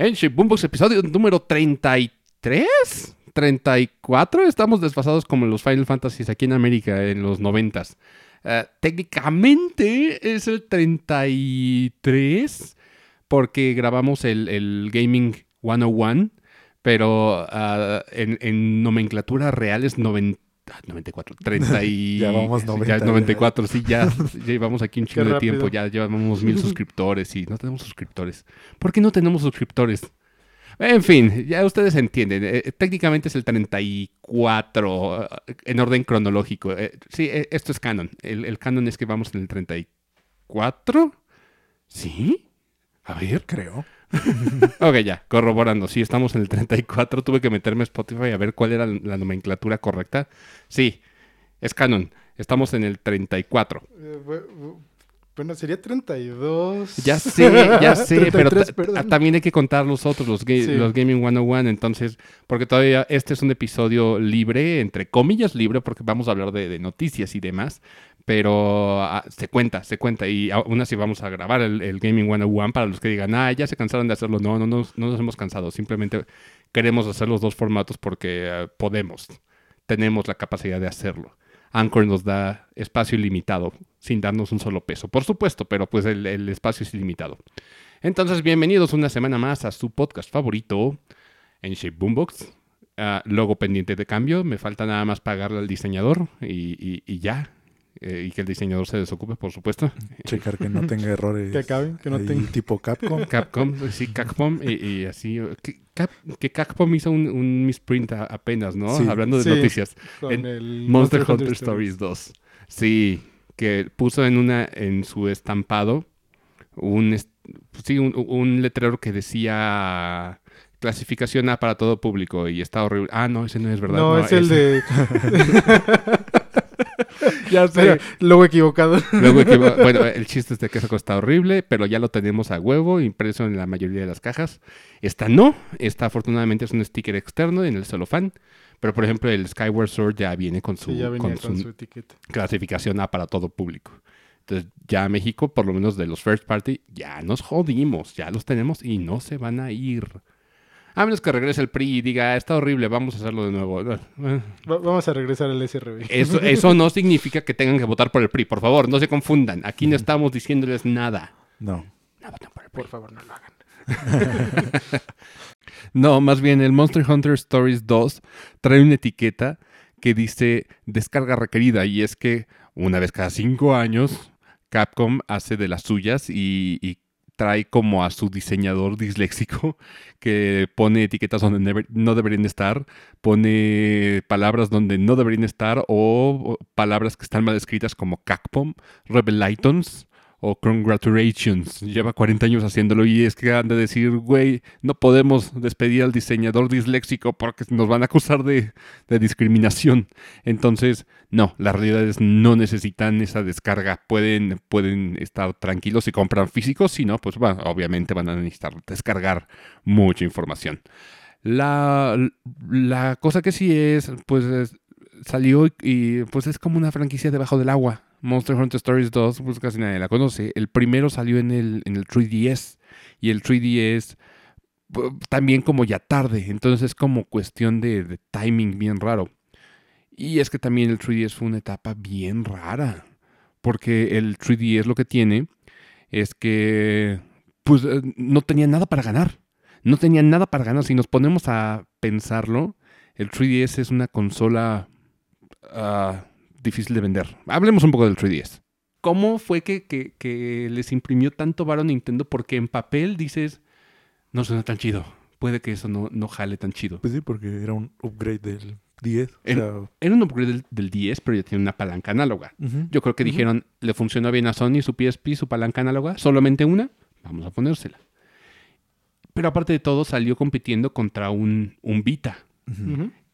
En Boombox, episodio número 33, 34. Estamos desfasados como los Final Fantasies aquí en América en los 90 eh, técnicamente es el 33 porque grabamos el, Gaming 101, pero ah, en, nomenclatura real es 90. 94, 30 y... ya vamos 90, ya 94, sí, ya, llevamos aquí un chingo de tiempo, ya llevamos mil suscriptores y no tenemos suscriptores. ¿Por qué no tenemos suscriptores? En fin, ya ustedes entienden. Eh, eh, técnicamente es el 34 eh, en orden cronológico. sí, esto es canon. El, el, canon es que vamos en el 34. ¿Sí? A ver. Creo. ok, ya, corroborando. Sí, estamos en el 34. Tuve que meterme a Spotify a ver cuál era la nomenclatura correcta. Sí, es canon. Estamos en el 34. Bueno, sería 32. Ya sé, ya sé, pero también hay que contar los otros, los, los Gaming 101, entonces, porque todavía este es un episodio libre, entre comillas libre, porque vamos a hablar de, noticias y demás, pero ah, se cuenta, se cuenta, y aún así vamos a grabar el, Gaming 101 para los que digan, ah, ya se cansaron de hacerlo. No, no, no, no nos hemos cansado, simplemente queremos hacer los dos formatos porque ah, podemos, tenemos la capacidad de hacerlo. Anchor nos da espacio ilimitado, sin darnos un solo peso, por supuesto, pero pues el, espacio es ilimitado. Entonces, bienvenidos una semana más a su podcast favorito en Shape Boombox. Ah, logo pendiente de cambio, me falta nada más pagarle al diseñador y ya, eh, y que el diseñador se desocupe, por supuesto. Checar que no tenga errores. que acaben, que no tenga. Tipo Capcom. Capcom, sí, Capcom. Y, así. Que, Capcom hizo un, misprint apenas, ¿no? Hablando de noticias. Con el Monster, Hunter, Stories 2. Sí, que puso en una en su estampado un, sí, un, letrero que decía clasificación A para todo público y está horrible. Ah, no, ese no es verdad. No, es el de... ya sé, luego equivocado. Bueno, el chiste es de que eso está horrible, pero ya lo tenemos a huevo, impreso en la mayoría de las cajas. Esta no, esta afortunadamente es un sticker externo en el celofán. Pero, por ejemplo, el Skyward Sword ya viene con su, etiqueta. clasificación A para todo público. Entonces, ya México, por lo menos de los first party, ya nos jodimos, ya los tenemos y no se van a ir. A menos que regrese el PRI y diga, está horrible, vamos a hacerlo de nuevo. vamos a regresar al SRB. Eso, eso no significa que tengan que votar por el PRI. Por favor, no se confundan. Aquí no estamos diciéndoles nada. No. No voten por el PRI. Por favor, no lo hagan. no, más bien el Monster Hunter Stories 2 trae una etiqueta que dice descarga requerida. Y es que una vez cada cinco años Capcom hace de las suyas y, y trae como a su diseñador disléxico que pone etiquetas donde no deberían estar, pone palabras donde no deberían estar o, palabras que están mal escritas como Capcom, Rebelitons o Congratulations. Lleva 40 años haciéndolo y es que han de decir, güey, no podemos despedir al diseñador disléxico porque nos van a acusar de, discriminación. Entonces, no, las realidades no necesitan esa descarga. Pueden, pueden estar tranquilos si compran físicos, si no, pues obviamente van a necesitar descargar mucha información. La, la cosa que sí es, pues salió y pues es como una franquicia debajo del agua. Monster Hunter Stories 2, pues casi nadie la conoce. El primero salió en el, en el 3DS y el 3DS también como ya tarde, entonces es como cuestión de, timing bien raro. Y es que también el 3DS fue una etapa bien rara, porque el 3DS lo que tiene es que pues eh, no tenía nada para ganar. No tenía nada para ganar. Si nos ponemos a pensarlo, el 3DS es una consola ah, difícil de vender. Hablemos un poco del 3DS. ¿Cómo fue que, les imprimió tanto varo a Nintendo? Porque en papel dices, no suena tan chido. Puede que eso no, no jale tan chido. Pues sí, porque era un upgrade del 10. Era, un upgrade del, 10, pero ya tiene una palanca análoga. Yo creo que dijeron, le funcionó bien a Sony su PSP, su palanca análoga, solamente una, vamos a ponérsela. Pero aparte de todo, salió compitiendo contra un, un Vita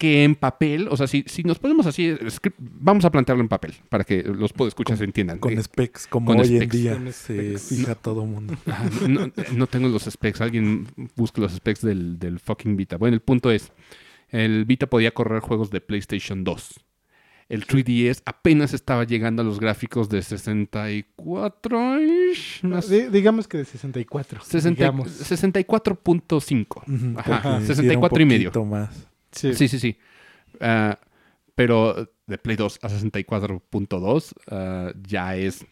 que en papel, o sea, si, si nos ponemos así, vamos a plantearlo en papel para que los escuchar se entiendan. Con specs, como hoy en día se fija todo el mundo. no, tengo los specs, alguien busque los specs del, del fucking Vita. Bueno, el punto es, el Vita podía correr juegos de PlayStation 2. El 3DS apenas estaba llegando a los gráficos de 64 digamos que de 64. 64.5. Ajá, 64 y medio. Más. Sí, sí, sí. Ah, pero de Play 2 a 64.2 ah, ya es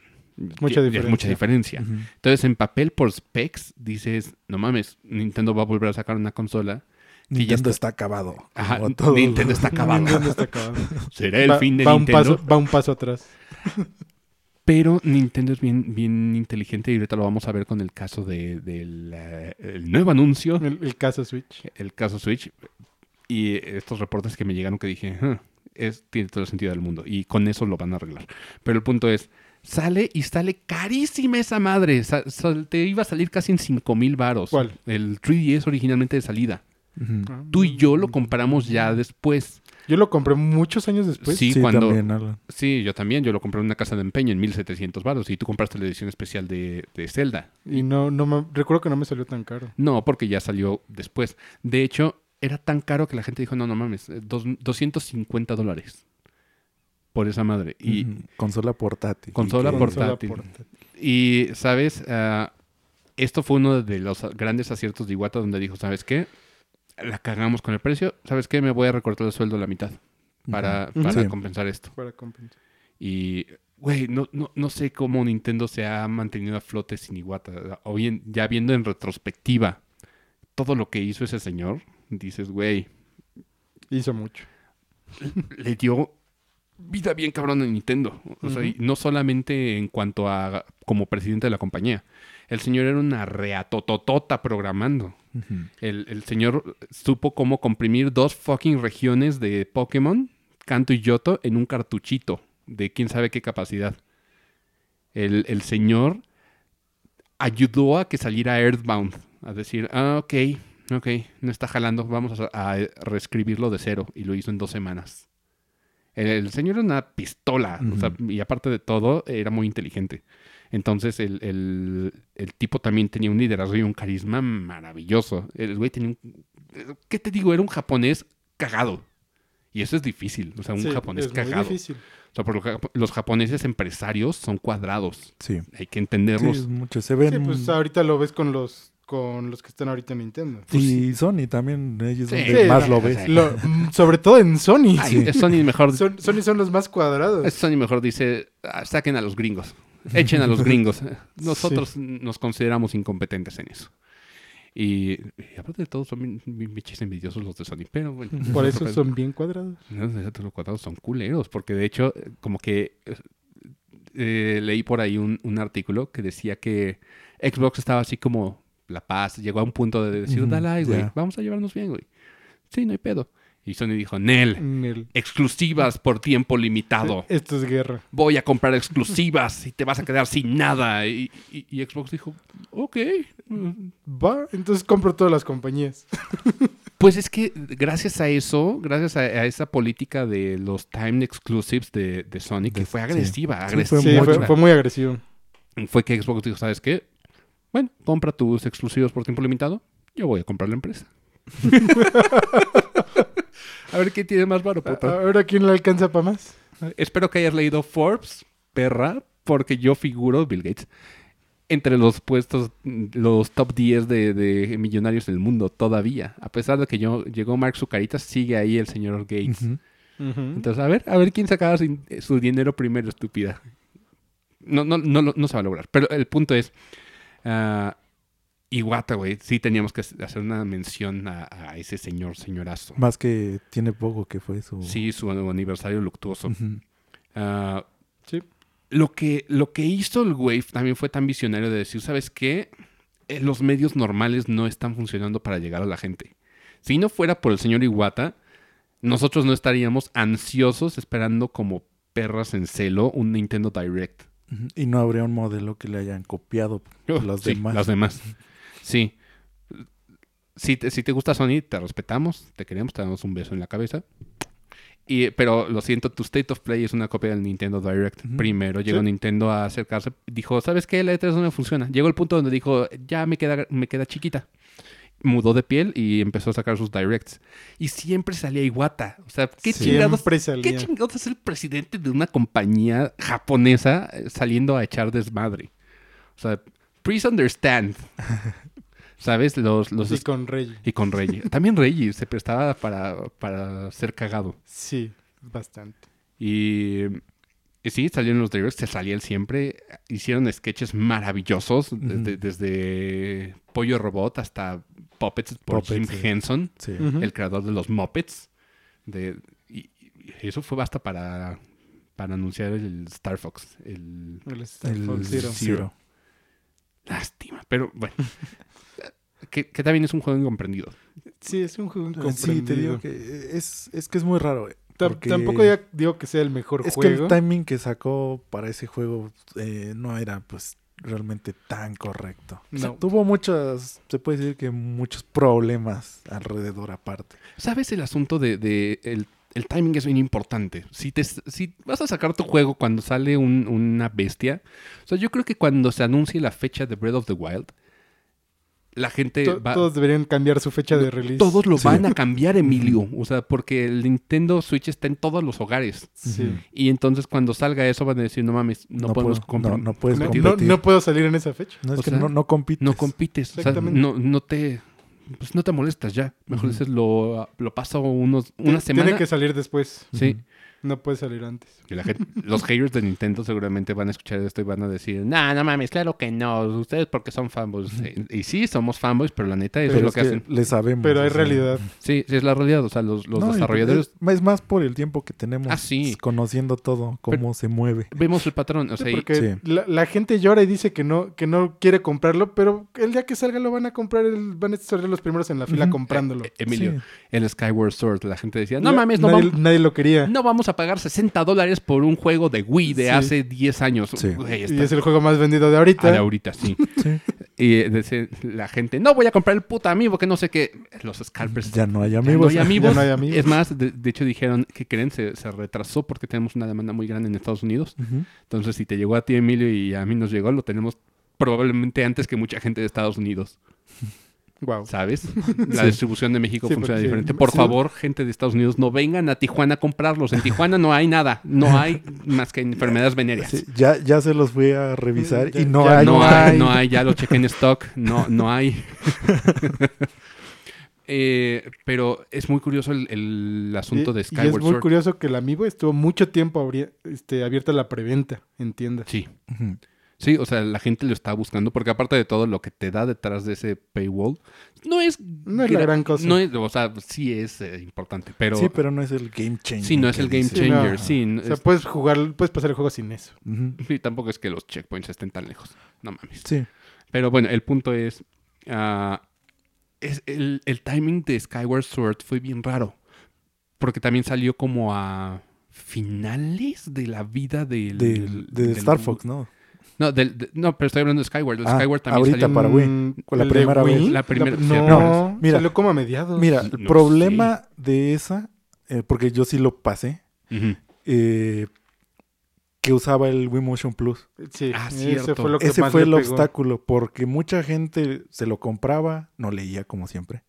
mucha diferencia. mucha diferencia. Entonces, en papel por specs, dices, no mames, Nintendo va a volver a sacar una consola. Nintendo está... acabado. Nintendo está acabado. Nintendo está acabado. Será el fin de va Nintendo. Un paso, va un paso atrás. Pero Nintendo es bien, bien inteligente y ahorita lo vamos a ver con el caso del de, el nuevo anuncio. El, caso Switch. El caso Switch. Y estos reportes que me llegaron que dije, es, tiene todo el sentido del mundo. Y con eso lo van a arreglar. Pero el punto es, sale y sale carísima esa madre. te iba a salir casi en 5 mil varos. ¿Cuál? El 3DS originalmente de salida. Tú y yo lo compramos ya después. Yo lo compré muchos años después. Sí, cuando. sí, yo también. Yo lo compré en una casa de empeño en 1700 baros y tú compraste la edición especial de, de Zelda. Y no, no me, recuerdo que no me salió tan caro. No, porque ya salió después. De hecho, era tan caro que la gente dijo, no, no mames, 250 dólares por esa madre. Y Consola portátil. Consola, portátil. Y, ¿sabes? Ah, esto fue uno de los grandes aciertos de Iwata donde dijo, ¿sabes qué? la cagamos con el precio, ¿sabes qué? Me voy a recortar el sueldo a la mitad para, para compensar esto. Para compensar. Y, güey, no, no, no sé cómo Nintendo se ha mantenido a flote sin Iwata. O bien, ya viendo en retrospectiva todo lo que hizo ese señor, dices, güey. Hizo mucho. Le dio vida bien cabrón a Nintendo. O sea, no solamente en cuanto a como presidente de la compañía. El señor era una reatototota programando el, señor supo cómo comprimir dos fucking regiones de Pokémon, Kanto y Yoto, en un cartuchito de quién sabe qué capacidad. El, señor ayudó a que saliera Earthbound, a decir, ah, ok, ok, no está jalando, vamos a, reescribirlo de cero, y lo hizo en dos semanas. El, señor era una pistola, y aparte de todo, era muy inteligente. Entonces el, tipo también tenía un liderazgo y un carisma maravilloso. El güey tenía un... ¿Qué te digo? Era un japonés cagado. Y eso es difícil. O sea, un japonés es cagado. Muy difícil. O sea, porque los japoneses empresarios son cuadrados. Sí. Hay que entenderlos. Sí, mucho. Se ven... Sí, pues ahorita lo ves con los con los que están ahorita en Nintendo. y pues Sony también, ellos son donde más lo ves. Mm, sobre todo en Sony. Sony mejor. Sony son los más cuadrados. Sony mejor dice, ah, saquen a los gringos. Echen a los gringos. Nosotros nos consideramos incompetentes en eso. Y, aparte de todo, son bichos envidiosos los de Sony. Pero bueno. Por eso son bien cuadrados. los cuadrados son culeros. Porque de hecho, como que eh, leí por ahí un, artículo que decía que Xbox estaba así como la paz. Llegó a un punto de decir, dale, güey, vamos a llevarnos bien, güey. Sí, no hay pedo. Y Sony dijo, Nel, exclusivas por tiempo limitado. Esto es guerra. Voy a comprar exclusivas y te vas a quedar sin nada. Y, Xbox dijo, ok. Va, entonces compro todas las compañías. Pues es que gracias a eso, gracias a, esa política de los time exclusives de, Sony, que fue agresiva, agresiva. Sí, fue, muy agresivo. Fue que Xbox dijo, ¿sabes qué? Bueno, compra tus exclusivos por tiempo limitado. Yo voy a comprar la empresa. A ver quién tiene más varo, puta. A ver a quién le alcanza para más. Espero que hayas leído Forbes, perra, porque yo figuro, Bill Gates, entre los puestos, los top 10 de, millonarios del mundo todavía. A pesar de que yo llegó Mark Zucaritas, sigue ahí el señor Gates. Entonces, a ver, a ver quién sacaba su, dinero primero, estúpida. No, no, no, no, se va a lograr. Pero el punto es, ah, Iguata, güey, sí teníamos que hacer una mención a, ese señor, señorazo. Más que tiene poco que fue su... Sí, su aniversario luctuoso. Ah, sí. Lo que, lo que hizo el Wave también fue tan visionario de decir, ¿sabes qué? Eh, los medios normales no están funcionando para llegar a la gente. Si no fuera por el señor Iguata, nosotros no estaríamos ansiosos esperando como perras en celo un Nintendo Direct. Y no habría un modelo que le hayan copiado los demás. Las demás. Sí. Si te, si te gusta Sony, te respetamos, te queremos, te damos un beso en la cabeza. Y, pero lo siento, tu State of Play es una copia del Nintendo Direct. Primero llegó Nintendo a acercarse. Dijo, ¿sabes qué? La E3 no me funciona. Llegó el punto donde dijo, ya me queda, me queda chiquita. Mudó de piel y empezó a sacar sus directs. Y siempre salía Iwata. O sea, ¿qué, chingados, ¿qué chingados es el presidente de una compañía japonesa eh, saliendo a echar desmadre? O sea, please understand. ¿Sabes? Los, los y con Rey. Y con Rey. También Rey se prestaba para, para ser cagado. Sí, bastante. Y y sí, salieron los directs, se salía él siempre. Hicieron sketches maravillosos, desde, Pollo Robot hasta Puppets por Jim Henson, el creador de los Muppets. De, y, eso fue basta para, para anunciar el Star Fox. El, Star Fox Zero. Lástima, pero bueno. que, también es un juego incomprendido. Sí, es un juego incomprendido. Sí, te digo que es, es que es muy raro. Tampoco ya digo que sea el mejor juego. Es que el timing que sacó para ese juego eh, no era pues realmente tan correcto. tuvo muchas, se puede decir que muchos problemas alrededor aparte. ¿Sabes el asunto de, el, timing es bien importante. Si, te, si vas a sacar tu juego cuando sale una bestia, o sea, yo creo que cuando se anuncie la fecha de Breath of the Wild, la gente va... Todos deberían cambiar su fecha de release. Todos lo van a cambiar, Emilio. O sea, porque el Nintendo Switch está en todos los hogares. Sí. Y entonces cuando salga eso van a decir, no mames, no, podemos comprar. No, puedes no, puedo salir en esa fecha. No, es que no, compites. No compites. O sea, no, no te... Pues no te molestas ya. Mejor dices, lo, lo paso unos, una semana. Tiene que salir después. Sí. No puede salir antes. los haters de Nintendo seguramente van a escuchar esto y van a decir, nah, no mames, claro que no, ustedes porque son fanboys. Y sí, somos fanboys, pero la neta eso es lo que, hacen. Le sabemos. Pero hay realidad. Sí, sí es la realidad. O sea, los, desarrolladores... Es, más por el tiempo que tenemos ah, conociendo todo, cómo se mueve. Vemos el patrón. O sea, porque la, gente llora y dice que no, que no quiere comprarlo, pero el día que salga lo van a comprar, van a estar los primeros en la fila comprándolo. Eh, Emilio, el Skyward Sword, la gente decía, no mames, no nadie, nadie lo quería. No vamos a pagar 60 dólares por un juego de Wii de hace 10 años. y es el juego más vendido de ahorita. Ah, de ahorita, sí. Y eh, la gente, no voy a comprar el puto amiibo, que no sé qué. Los scalpers. Ya no hay amigos. Ya no hay amigos. Es más, de, hecho dijeron que creen, se, se, retrasó porque tenemos una demanda muy grande en Estados Unidos. Entonces, si te llegó a ti, Emilio, y a mí nos llegó, lo tenemos probablemente antes que mucha gente de Estados Unidos. ¿Sabes? La distribución de México funciona diferente. Por favor, gente de Estados Unidos, no vengan a Tijuana a comprarlos. En Tijuana no hay nada. No hay más que enfermedades venéreas. ya, ya se los voy a revisar y no hay. No hay, no hay. Ya lo chequé en stock. No, no hay. Eh, pero es muy curioso el, asunto de Skyward Sword. es muy curioso que el amigo estuvo mucho tiempo este, abierta la preventa en tiendas. Sí. Sí, o sea, la gente lo está buscando porque aparte de todo lo que te da detrás de ese paywall, no es... No es la gran cosa. No es, o sea, sí es eh, importante, pero... Sí, pero no es el game changer. Sí, no es el game changer, sí. o sea, puedes jugar, puedes pasar el juego sin eso. Sí, tampoco es que los checkpoints estén tan lejos. No mames. Sí. Pero bueno, el punto es... Ah, es el, timing de Skyward Sword fue bien raro. Porque también salió como a finales de la vida del... de Star Fox, ¿no? No, no, pero estoy hablando de Skyward. El ah, Skyward también ahorita para Wii. Con la primera vez. La primera, no, mira, salió como a mediados. Mira, el problema de esa, eh, porque yo sí lo pasé, eh, que usaba el Wii Motion Plus. Sí, ah, ese fue, lo que ese fue el obstáculo, porque mucha gente se lo compraba, no leía como siempre.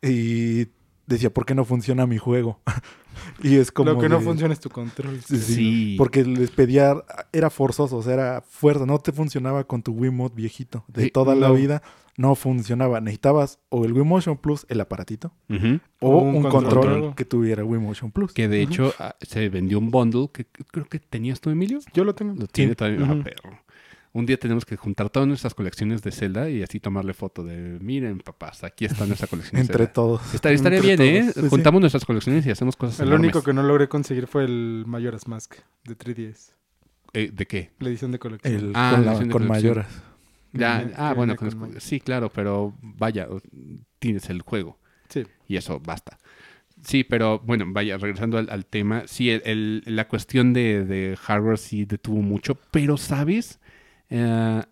Y decía, ¿por qué no funciona mi juego? y es como. Lo que no funciona es tu control. Sí, Porque les pedía, era forzoso, o sea, era fuerza. No te funcionaba con tu Wiimote viejito. De toda la vida no funcionaba. Necesitabas o el Wii Motion Plus, el aparatito, o, un, control, que tuviera Wii Motion Plus. Que de hecho ah, se vendió un bundle que creo que tenías tú, Emilio. Yo lo tengo. Lo tiene todavía. Ah, perro un día tenemos que juntar todas nuestras colecciones de Zelda y así tomarle foto de, miren papás, aquí está nuestra colección. Entre todos. estaría bien, ¿eh? Juntamos nuestras colecciones y hacemos cosas. El único que no logré conseguir fue el Mayoras Mask de 3DS. Eh, ¿De qué? La edición de colección. El, ah, con, Mayoras. Ya, ah, bueno, sí, claro, pero vaya, tienes el juego. Sí. Y eso basta. Sí, pero bueno, vaya, regresando al, tema, sí, el, la cuestión de, de, hardware sí detuvo mucho, pero ¿sabes? Eh,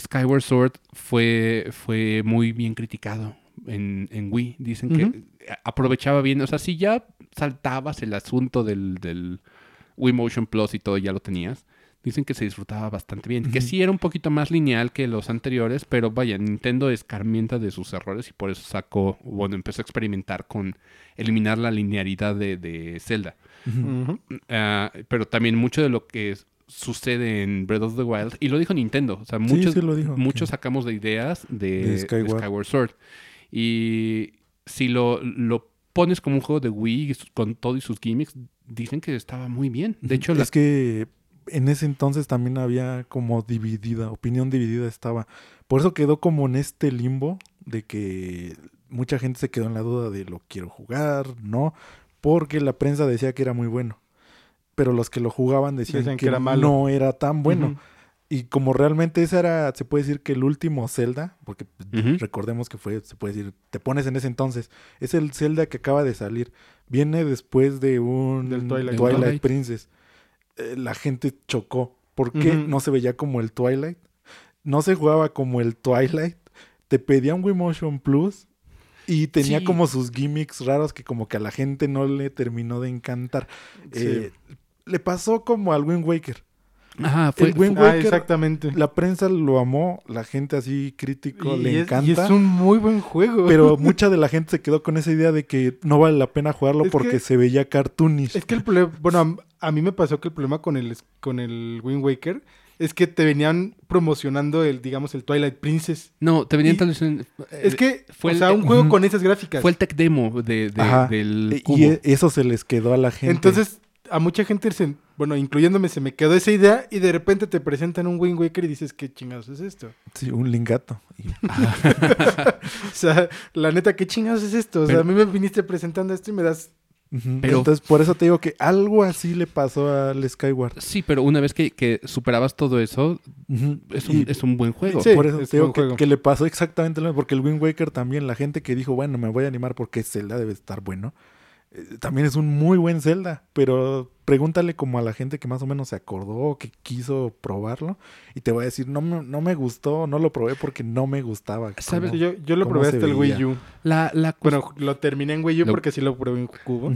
Skyward Sword fue, fue muy bien criticado en, en Wii. Dicen que aprovechaba bien. O sea, si ya saltabas el asunto del, del Wii Motion Plus y todo, ya lo tenías. dicen que se disfrutaba bastante bien. Que sí era un poquito más lineal que los anteriores, pero vaya, Nintendo escarmienta de sus errores y por eso sacó, bueno, empezó a experimentar con eliminar la linealidad de, de Zelda. Ah, pero también mucho de lo que sucede en Breath of the Wild, y lo dijo Nintendo, o sea, muchos, muchos sacamos de ideas de, Skyward. Sword. Y si lo, lo pones como un juego de Wii con todo y sus gimmicks, dicen que estaba muy bien. De hecho, es que en ese entonces también había como dividida, opinión dividida estaba. Por eso quedó como en este limbo de que mucha gente se quedó en la duda de lo quiero jugar, ¿no? Porque la prensa decía que era muy bueno. Pero los que lo jugaban decían, que, era malo. no era tan bueno. Y como realmente ese era, se puede decir que el último Zelda, porque recordemos que fue, se puede decir, te pones en ese entonces, es el Zelda que acaba de salir. Viene después de un Twilight Princess. Eh, la gente chocó. ¿Por qué no se veía como el Twilight? No se jugaba como el Twilight. Te pedía un Wii Motion Plus y tenía como sus gimmicks raros que como que a la gente no le terminó de encantar. Eh, le pasó como al Wind Waker. Ajá, fue, el Wind ah, Waker, exactamente. La prensa lo amó, la gente así crítico le encanta. Y es un muy buen juego. Pero mucha de la gente se quedó con esa idea de que no vale la pena jugarlo porque se veía cartoonish. Es que el problema, bueno, a, mí me pasó que el problema con el con el Wind Waker es que te venían promocionando el, digamos, el Twilight Princess. No, te venían Es que fue o sea, un juego con esas gráficas. Fue el tech demo de, del cubo. Y eso se les quedó a la gente. Entonces, a mucha gente, se, bueno, incluyéndome, se me quedó esa idea y de repente te presentan un Wind Waker y dices, ¿qué chingados es esto? Sí, un lingato. o sea, la neta, ¿qué chingados es esto? O sea, a mí me viniste presentando esto y me das pero, Entonces, por eso te digo que algo así le pasó al Skyward. Sí, pero una vez que, superabas todo eso, es, un, es, un, buen juego. por eso te digo que, que, le pasó exactamente lo mismo. Porque el Wind Waker también, la gente que dijo, bueno, me voy a animar porque Zelda debe estar bueno. Eh, también es un muy buen Zelda, pero pregúntale como a la gente que más o menos se acordó, que quiso probarlo, y te voy a decir, no, no me gustó, no lo probé porque no me gustaba. ¿Sabes? yo, yo lo probé hasta el Wii U. La, la... Bueno, lo terminé en Wii U porque sí lo probé en Cubo.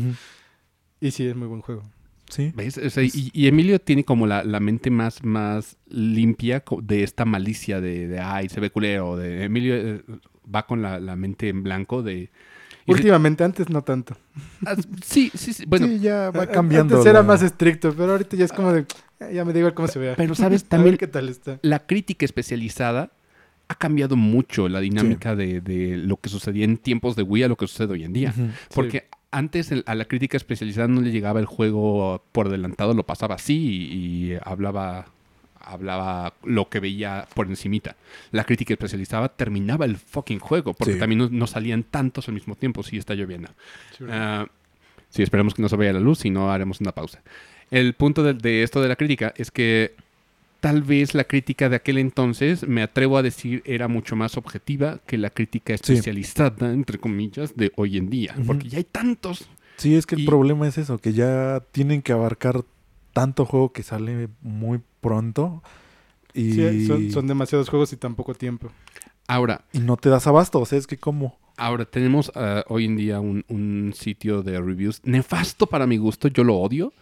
Y sí, es muy buen juego. Sí. y, Emilio tiene como la, mente más, más limpia de esta malicia de, de ay, se ve culero. De, Emilio eh, va con la, la mente en blanco de Últimamente, antes no tanto. Ah, sí, sí, sí. Bueno, ya va cambiando. Antes era más estricto, pero ahorita ya es como de. Ya me digo cómo se vea. Pero, ¿sabes? También. qué tal está. La crítica especializada ha cambiado mucho la dinámica de, lo que sucedía en tiempos de Wii a lo que sucede hoy en día. Porque antes a la crítica especializada no le llegaba el juego por adelantado, lo pasaba así y hablaba hablaba lo que veía por encimita. La crítica especializada terminaba el fucking juego, porque también no, salían tantos al mismo tiempo si está lloviendo. Ah, sí, esperemos que no se vaya la luz, y no haremos una pausa. El punto de, esto de la crítica es que tal vez la crítica de aquel entonces, me atrevo a decir, era mucho más objetiva que la crítica especializada, entre comillas, de hoy en día, porque ya hay tantos. Sí, es que el problema es eso, que ya tienen que abarcar tanto juego que sale muy pronto. Y... son, demasiados juegos y tan poco tiempo. Ahora. Y no te das abasto, o sea, es que como. Ahora, tenemos ah, hoy en día un, sitio de reviews nefasto para mi gusto, yo lo odio,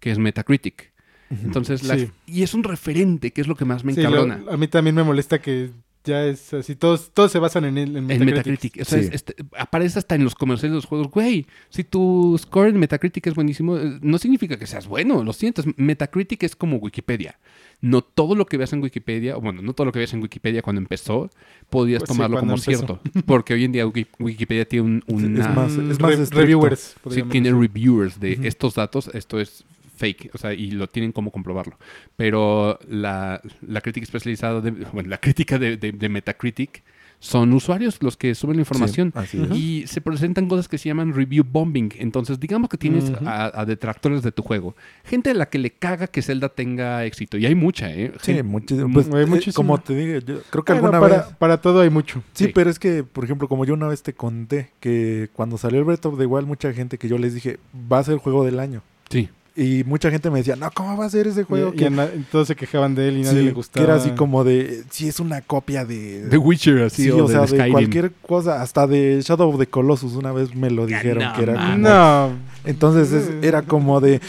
que es Metacritic. Entonces, y es un referente, que es lo que más me encabrona. a mí también me molesta que ya es así, todos, todos se basan en, el, en Metacritic. este, aparece hasta en los comerciales de los juegos. Güey, si tu score en Metacritic es buenísimo, eh, no significa que seas bueno, lo sientes. Metacritic es como Wikipedia. No todo lo que veas en Wikipedia, o bueno, no todo lo que veas en Wikipedia cuando empezó, podías pues tomarlo como cierto. Porque hoy en día Wikipedia tiene un, es más, es más reviewers. Sí, tiene reviewers de estos datos. Esto es fake, o sea, y lo tienen como comprobarlo. Pero la, la crítica especializada, de, bueno, la crítica de, de, Metacritic son usuarios los que suben la información y se presentan cosas que se llaman review bombing. Entonces, digamos que tienes a, detractores de tu juego, gente a la que le caga que Zelda tenga éxito y hay mucha, ¿eh? Sí, muchísimo. Pues, hay eh, como te digo, yo creo que alguna para, vez para todo hay mucho. Sí, pero es que, por ejemplo, como yo una vez te conté que cuando salió el Breath of the Wild, mucha gente que yo les dije va a ser el juego del año. Sí. Y mucha gente me decía, no, ¿cómo va a ser ese juego? que... todos se quejaban de él y nadie le gustaba. Que era así como de, sí, es una copia de... The Witcher, así. o, sea, de, cualquier cosa, hasta de Shadow of the Colossus una vez me lo dijeron que era No. Entonces era como de,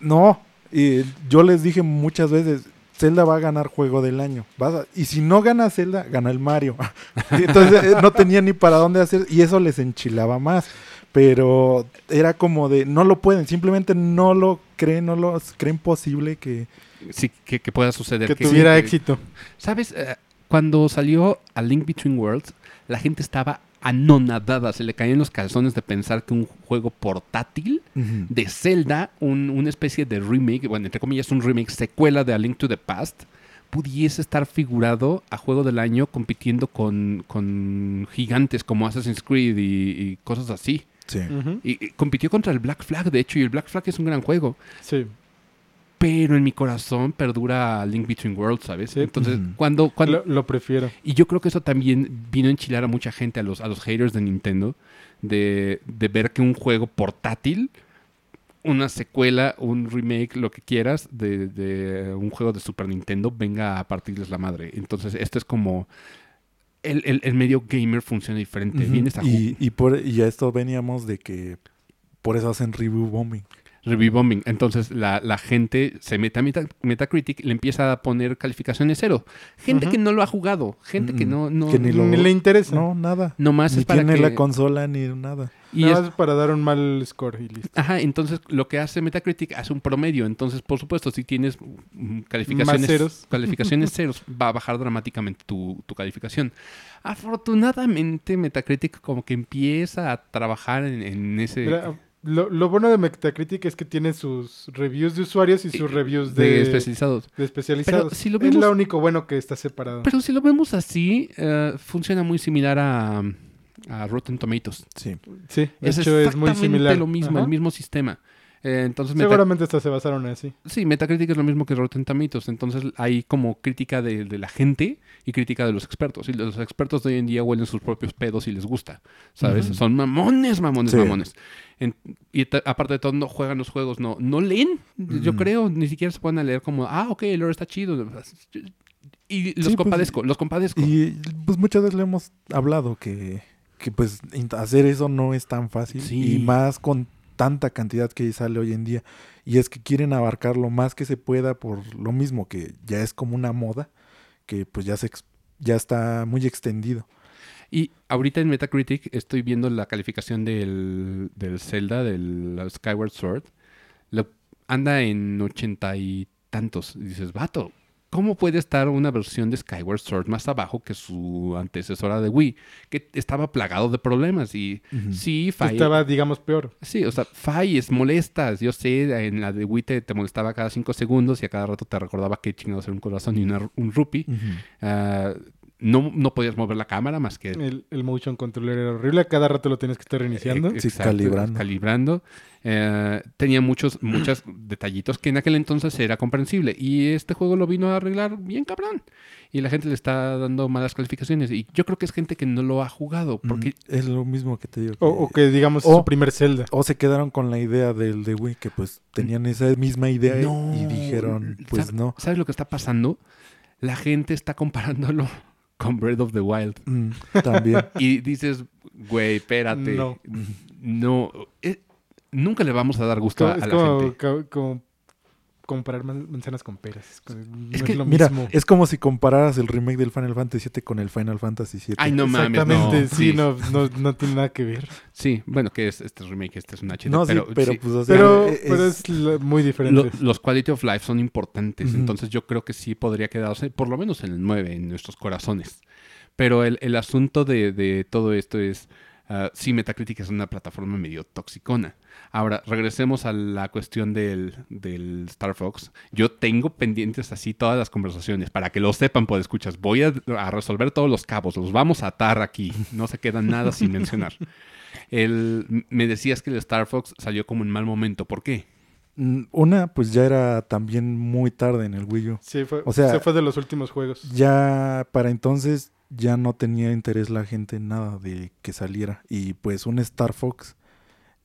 no. Y yo les dije muchas veces, Zelda va a ganar juego del año. Vas a- y si no gana Zelda, gana el Mario. Entonces eh, no tenía ni para dónde hacer y eso les enchilaba más. Pero era como de, no lo pueden, simplemente no lo creen, no lo creen posible que... Sí, que, que pueda suceder. Que tuviera que- éxito. ¿Sabes? Eh, cuando salió A Link Between Worlds, la gente estaba anonadada. Se le caían los calzones de pensar que un juego portátil de Zelda, un- una especie de remake, bueno, entre comillas, un remake secuela de A Link to the Past, pudiese estar figurado a juego del año compitiendo con, con gigantes como Assassin's Creed y, y cosas así. Sí. Y, y compitió contra el Black Flag, de hecho, y el Black Flag es un gran juego. Sí. Pero en mi corazón perdura Link Between Worlds, ¿sabes? Sí. Entonces, cuando, cuando, Lo, lo prefiero. y yo creo que eso también vino a enchilar a mucha gente, a los, a los haters de Nintendo, de, de ver que un juego portátil, una secuela, un remake, lo que quieras, de, de un juego de Super Nintendo, venga a partirles la madre. Entonces, esto es como... El, el- el medio gamer funciona diferente. Ujú. Vienes a y, y, por, y a esto veníamos de que por eso hacen review bombing. Review bombing. Entonces la, la gente se mete a Meta- Metacritic y le empieza a poner calificaciones cero. Gente que no lo ha jugado. Gente que no... no que ni lo- Ni le interesa. No, nada. Nomás ni es para tiene que... la consola ni nada. Y Nada es- más para dar un mal score y listo. Ajá, entonces lo que hace Metacritic hace un promedio. Entonces, por supuesto, si tienes mm, calificaciones ceros. calificaciones ceros, va a bajar dramáticamente tu, tu calificación. Afortunadamente, Metacritic como que empieza a trabajar en, en ese... Lo, lo bueno de Metacritic es que tiene sus reviews de usuarios y sus reviews de de, especializados. de especializados. Pero si lo Es vemos- lo único bueno que está separado. Pero si lo vemos así, eh, funciona muy similar a, a Rotten Tomatoes. Sí. sí, de Es hecho es muy exactamente similar. lo mismo, Ajá. el mismo sistema. Eh, entonces, Seguramente hasta se basaron así. sí, Metacritic es lo mismo que Rotten Tomatoes. Entonces hay como crítica de, de la gente y crítica de los expertos. Y los expertos de hoy en día huelen sus propios pedos y les gusta. ¿Sabes? Son mamones, mamones, Sí. mamones. En- y aparte de todo, no juegan los juegos, no, no leen. Yo creo, ni siquiera se pueden a leer como, ah, ok, el lore está chido. Y los Sí, pues, compadezco, los compadezco. Y pues muchas veces le hemos hablado que, que pues hacer eso no es tan fácil. Sí. Y más con tanta cantidad que sale hoy en día. Y es que quieren abarcar lo más que se pueda por lo mismo que ya es como una moda, que pues ya se ya está muy extendido. Y ahorita en Metacritic estoy viendo la calificación del, del Zelda, del Skyward Sword. Lo- anda en ochenta y tantos. Y dices, vato, ¿cómo puede estar una versión de Skyward Sword más abajo que su antecesora de Wii? Que estaba plagado de problemas. Y Ujú. sí, falla. Estaba, digamos, peor. Sí, o sea, falles, molestas. Yo sé, en la de Wii te, te molestaba cada cinco segundos y a cada rato te recordaba que chingados era un corazón y una- un rupee. Ujú. Ah, no, no podías mover la cámara más que El, el motion controller era horrible. A cada rato lo tienes que estar reiniciando. Eh, Sí, exacto, calibrando. calibrando. Eh, tenía muchos, muchos detallitos que en aquel entonces era comprensible. Y este juego lo vino a arreglar bien cabrón. Y la gente le está dando malas calificaciones. Y yo creo que es gente que no lo ha jugado. Porque Ujú. es lo mismo que te digo. O, o que, digamos, es O- su primer Zelda. o se quedaron con la idea del de Wii, que pues tenían esa misma idea No. y dijeron, pues ¿Sabe- no. ¿Sabes lo que está pasando? La gente está comparándolo con Breath of the Wild. Mm, también. Y dices, güey, espérate. No. No. eh, nunca le vamos a dar gusto a, la como, gente. co- como comparar man- manzanas con peras. No Es es que, lo Mira, mismo. es como si compararas el remake del Final Fantasy VII con el Final Fantasy VII. Ay, no mames, no. Exactamente, sí, No, no, no tiene nada que ver. Sí, bueno, que es este remake, este es un HD. No, pero, sí, pero sí, pues, o sea, Pero, es- pero es la- muy diferente. lo- los quality of life son importantes, entonces yo creo que sí podría quedarse por lo menos en el 9, en nuestros corazones. Pero el, el asunto de, de todo esto es, ah, sí, Metacritic es una plataforma medio toxicona. Ahora, regresemos a la cuestión del, del Star Fox. Yo tengo pendientes así todas las conversaciones, para que lo sepan, por escuchas. Voy a, a resolver todos los cabos, los vamos a atar aquí, no se queda nada sin mencionar. El, me decías que el Star Fox salió como en mal momento, ¿por qué? Una, pues ya era también muy tarde en el Wii U. Sí, fue, O sea- se fue de los últimos juegos. Ya para entonces ya no tenía interés la gente en nada de que saliera. Y pues un Star Fox,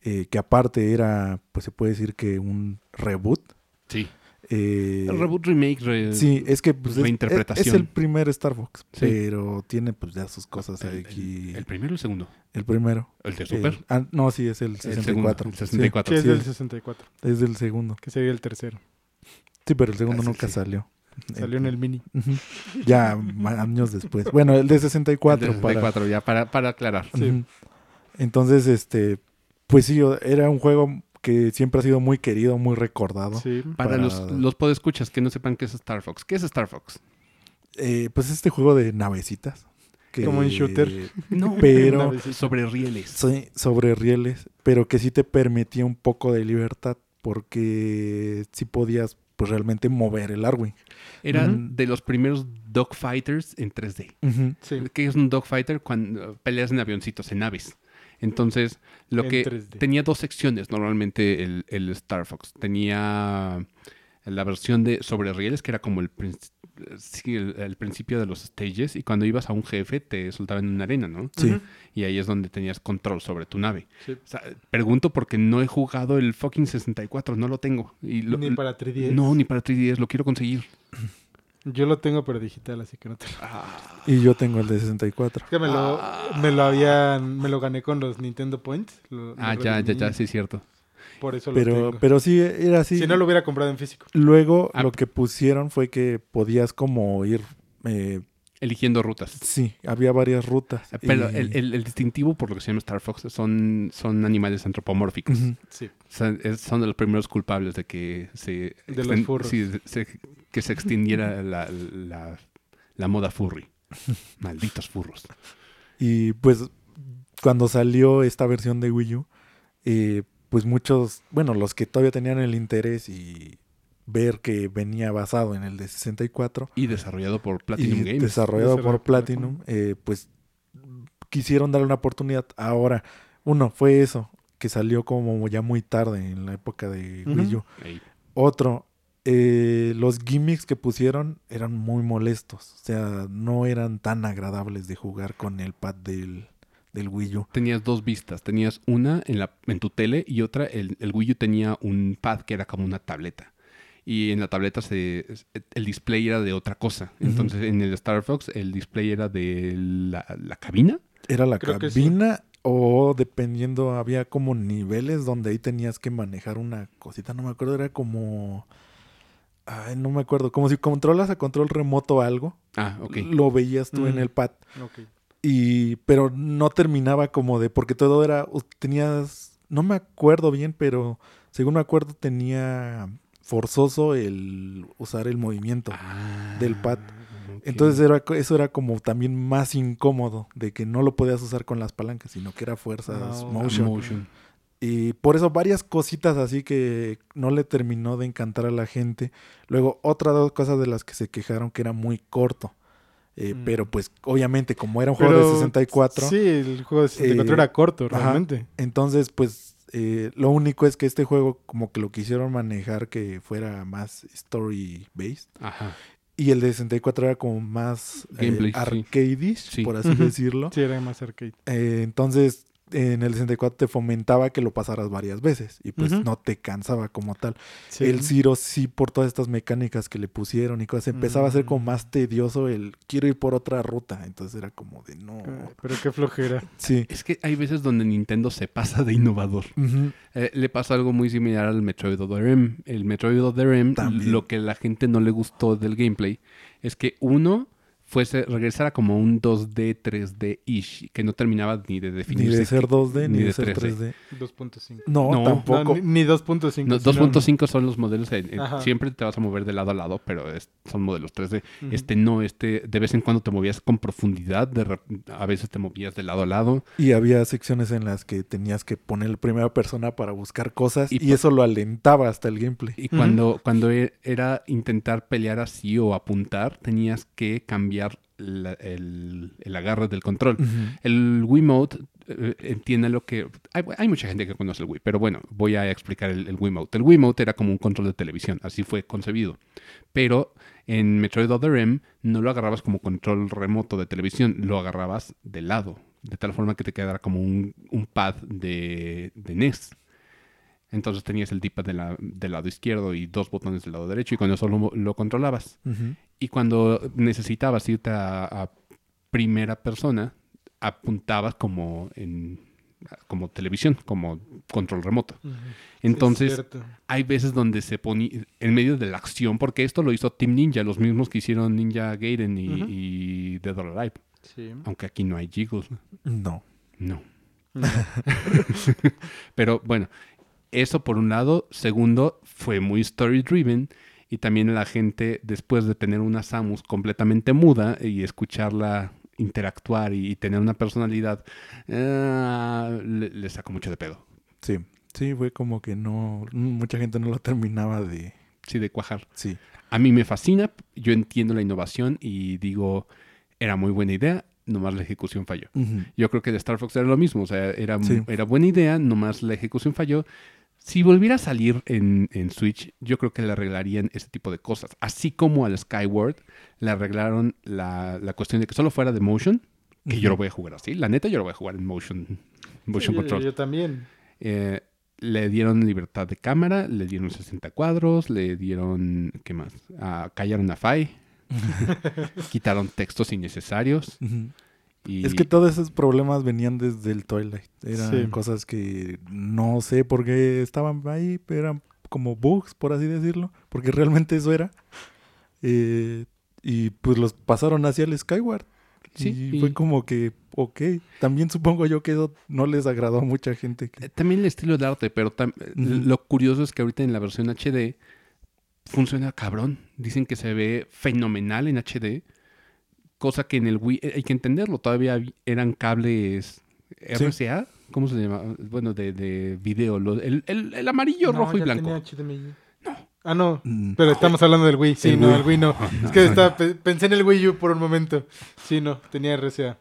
eh, que aparte era, pues se puede decir que un reboot. Sí. Eh, El reboot remake. re- Sí, es que pues, es- Reinterpretación. Es, el primer Star Fox, Sí. pero tiene pues ya sus cosas el, aquí. el- el primero o el segundo? El primero. ¿El de Super? El- ah, no, sí, es el El segundo, 64. el 64. Sí, es sí, del es- 64, Sí, es del segundo. que sería el tercero. Sí, pero el segundo Ah, sí, nunca sí. salió. Salió en el mini. Ya años después. Bueno, el de 64. El de para- 64, ya para, para aclarar. Sí. Entonces, este, pues sí, era un juego que siempre ha sido muy querido, muy recordado. Sí. Para, Para- los, los podescuchas que no sepan qué es Star Fox. ¿Qué es Star Fox? Eh, pues este juego de navecitas. que- Como en shooter. No, Pero- sobre rieles. Sí, sobre rieles, pero que sí te permitía un poco de libertad porque sí podías pues realmente mover el Arwing. Era Ujú. de los primeros dogfighters en 3D. Ujú. Sí. ¿Qué es un dogfighter? Cuando peleas en avioncitos, en naves. Entonces, lo En que 3D. tenía dos secciones normalmente el, el Star Fox. Tenía la versión de sobre rieles, que era como el, sí, el, el principio de los stages, y cuando ibas a un jefe te soltaban en una arena, ¿no? Sí. Y ahí es donde tenías control sobre tu nave. Sí. O sea, pregunto porque no he jugado el fucking 64, no lo tengo. Y lo- Ni para 3DS. No, ni para 3DS, lo quiero conseguir. Yo lo tengo, pero digital, así que no te lo... Y yo tengo el de 64. Es que me lo, me lo habían... Me lo gané con los Nintendo Points. lo- Ah, lo ya, ya, ya, sí es cierto. Por eso lo Pero, tengo. pero sí, era así. Si no lo hubiera comprado en físico. Luego Ah. lo que pusieron fue que podías como ir... eh, Eligiendo rutas. sí, había varias rutas. Pero y- el, el- el distintivo por lo que se llama Star Fox son, son animales antropomórficos. Sí. Es- son de los primeros culpables de que se, De los exten- sí, se- que se extendiera la, la- la moda furry. Malditos furros. Y pues cuando salió esta versión de Wii U, eh, pues muchos, bueno, los que todavía tenían el interés y ver que venía basado en el de 64 Y desarrollado por Platinum y Games. desarrollado Desarrollado por por Platinum, eh, pues quisieron darle una oportunidad. Ahora, uno fue eso, que salió como ya muy tarde en la época de. Wii U. Otro, eh, los gimmicks que pusieron eran muy molestos. O sea, no eran tan agradables de jugar con el pad del, del Wii U. Tenías dos vistas. Tenías una en, la, en tu tele y otra, el, el Wii U tenía un pad que era como una tableta. Y en la tableta se, el display era de otra cosa. Entonces en el Star Fox el display era de la, la cabina. Era la Creo que sí. cabina o dependiendo, había como niveles donde ahí tenías que manejar una cosita, no me acuerdo, era como... Ay, no me acuerdo, como si controlas a control remoto algo, Ah, ok. lo veías tú en Mm. el pad. Ok. Y, pero no terminaba como de, porque todo era, tenías, no me acuerdo bien, pero según me acuerdo tenía forzoso el usar el movimiento. Ah, del pad. Entonces era, eso era como también más incómodo, de que no lo podías usar con las palancas, sino que era fuerzas No, motion. Motion. Y por eso varias cositas así que no le terminó de encantar a la gente. Luego, otras dos cosas de las que se quejaron que era muy corto. Eh, Mm. Pero pues obviamente como era un juego de Pero, 64, Sí, el juego de 64 Eh, era corto, ajá. realmente. entonces pues eh, lo único es que este juego como que lo quisieron manejar que fuera más story based. Ajá. Y el de 64 era como más eh, Gameplay, arcadish, Sí. por así decirlo. Sí, era más arcade. Eh, entonces, en el 64 te fomentaba que lo pasaras varias veces y pues no te cansaba como tal. Sí. El Zero sí, por todas estas mecánicas que le pusieron y cosas, empezaba a ser como Mm. más tedioso el quiero ir por otra ruta. Entonces era como de no. Pero qué flojera. Sí. Es que hay veces donde Nintendo se pasa de innovador. Eh, le pasó algo muy similar al Metroid Other M. El Metroid Other M, También. lo que a la gente no le gustó del gameplay es que uno fuese regresara como un 2D, 3D-ish, que no terminaba ni de Ni definirse. de ser 2D ni, ni de de ser 3D. 3D. 2.5. No, No, tampoco. No, ni, ni 2.5. No, sino- 2.5 son los modelos, en- en- Ajá. siempre te vas a mover de lado a lado, pero es- son modelos 3D. Ujú. Este no, este de vez en cuando te movías con profundidad, de a veces te movías de lado a lado. Y había secciones en las que tenías que poner la primera persona para buscar cosas Y y, eso lo alentaba hasta el gameplay. Y cuando, cuando e- era intentar pelear así o apuntar, tenías que cambiar la- el, el agarre del control. El Wiimote eh, entiende lo que... Hay, hay mucha gente que conoce el Wii, pero bueno, voy a explicar el, el Wiimote. El Wiimote era como un control de televisión, así fue concebido. Pero en Metroid Other M no lo agarrabas como control remoto de televisión, lo agarrabas de lado, de tal forma que te quedara como un, un pad de, de NES. Entonces tenías el D-pad de la- del lado izquierdo y dos botones del lado derecho y con eso lo, lo controlabas. Y cuando necesitabas irte a, a primera persona, apuntabas como en como televisión, como control remoto. Entonces, Sí, hay veces donde se pone en medio de la acción, porque esto lo hizo Team Ninja, los mismos que hicieron Ninja Gaiden y, Ujú. y Dead or Alive. Sí. Aunque aquí no hay jiggles. No. No. No. Pero bueno, eso por un lado. Segundo, fue muy story driven. Y también la gente, después de tener una Samus completamente muda y escucharla interactuar y, tener una personalidad, ah, le, le sacó mucho de pedo. Sí. Sí, fue como que no. Mucha gente no lo terminaba de. Sí, de cuajar. Sí. A mí me fascina, yo entiendo la innovación y digo, era muy buena idea, nomás la ejecución falló. Yo creo que de Star Fox era lo mismo, o sea, era, Sí. era buena idea, nomás la ejecución falló. Si volviera a salir en, en Switch, yo creo que le arreglarían ese tipo de cosas. Así como al Skyward le arreglaron la, la cuestión de que solo fuera de motion, que yo lo voy a jugar así. La neta, yo lo voy a jugar en motion, motion Sí, yo- control. Yo, también. Eh, le dieron libertad de cámara, le dieron 60 cuadros, le dieron, ¿qué más? Ah, callaron a Fai, quitaron textos innecesarios. Y, Es que todos esos problemas venían desde el Twilight. Eran Sí. cosas que no sé por qué estaban ahí, pero eran como bugs, por así decirlo, porque realmente eso era. Eh, y pues los pasaron hacia el Skyward. Sí, y, y- fue como que, ok. También supongo yo que eso no les agradó a mucha gente. que- Eh, También el estilo de arte, pero tam- lo curioso es que ahorita en la versión HD funciona cabrón. Dicen que se ve fenomenal en HD, cosa que en el Wii eh, hay que entenderlo. Todavía eran cables RCA, ¿cómo se llama? Bueno, de, de video, el, el- el amarillo, No, rojo y blanco. tenía HDMI. Ah, no. Mm, Pero estamos hablando del Wii. Sí, El no, Wii. el Wii no. Es que estaba, pe- pensé en el Wii U por un momento. Sí, no, tenía RCA.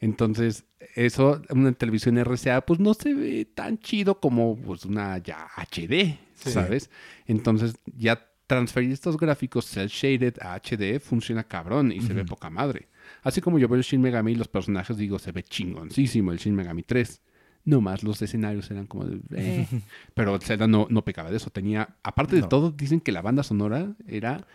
Entonces, eso, una televisión RCA, pues no se ve tan chido como pues, una ya HD, Sí. ¿sabes? Entonces, ya transferir estos gráficos cel shaded a HD funciona cabrón y se ve poca madre. Así como yo veo el Shin Megami y los personajes, digo, se ve chingoncísimo el Shin Megami 3. No más los escenarios eran como de... "Eh". Pero Zelda no, no pecaba de eso. Tenía, aparte de todo, dicen que la banda sonora era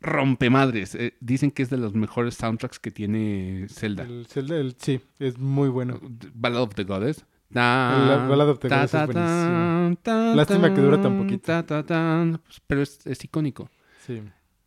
rompemadres. Eh, dicen que es de los mejores soundtracks que tiene Zelda. El, Zelda, el- sí, es muy bueno. Ballad of the Goddess. El Ballad of the es buenísimo. Lástima que dura tan poquito. pues, pero es, es icónico. Sí.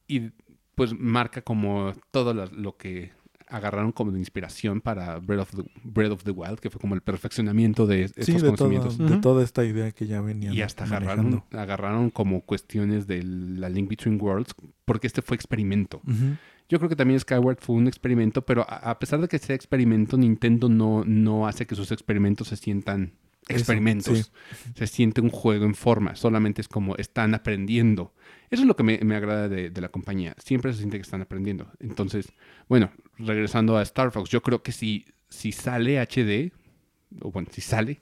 Y pues marca como todo lo, lo que agarraron como de inspiración para Breath of, the, Breath of the Wild, que fue como el perfeccionamiento de estos Sí, de, todo- conocimientos. de toda esta idea que ya venían Y hasta agarraron, agarraron como cuestiones de la Link Between Worlds, porque este fue experimento. Ujú. Yo creo que también Skyward fue un experimento, pero a, a pesar de que sea experimento, Nintendo no, no hace que sus experimentos se sientan Eso, experimentos. sí. Se siente un juego en forma, solamente es como están aprendiendo. Eso es lo que me, me agrada de, de la compañía. Siempre se siente que están aprendiendo. Entonces, bueno, regresando a Star Fox, yo creo que si, si sale HD, o bueno, si sale,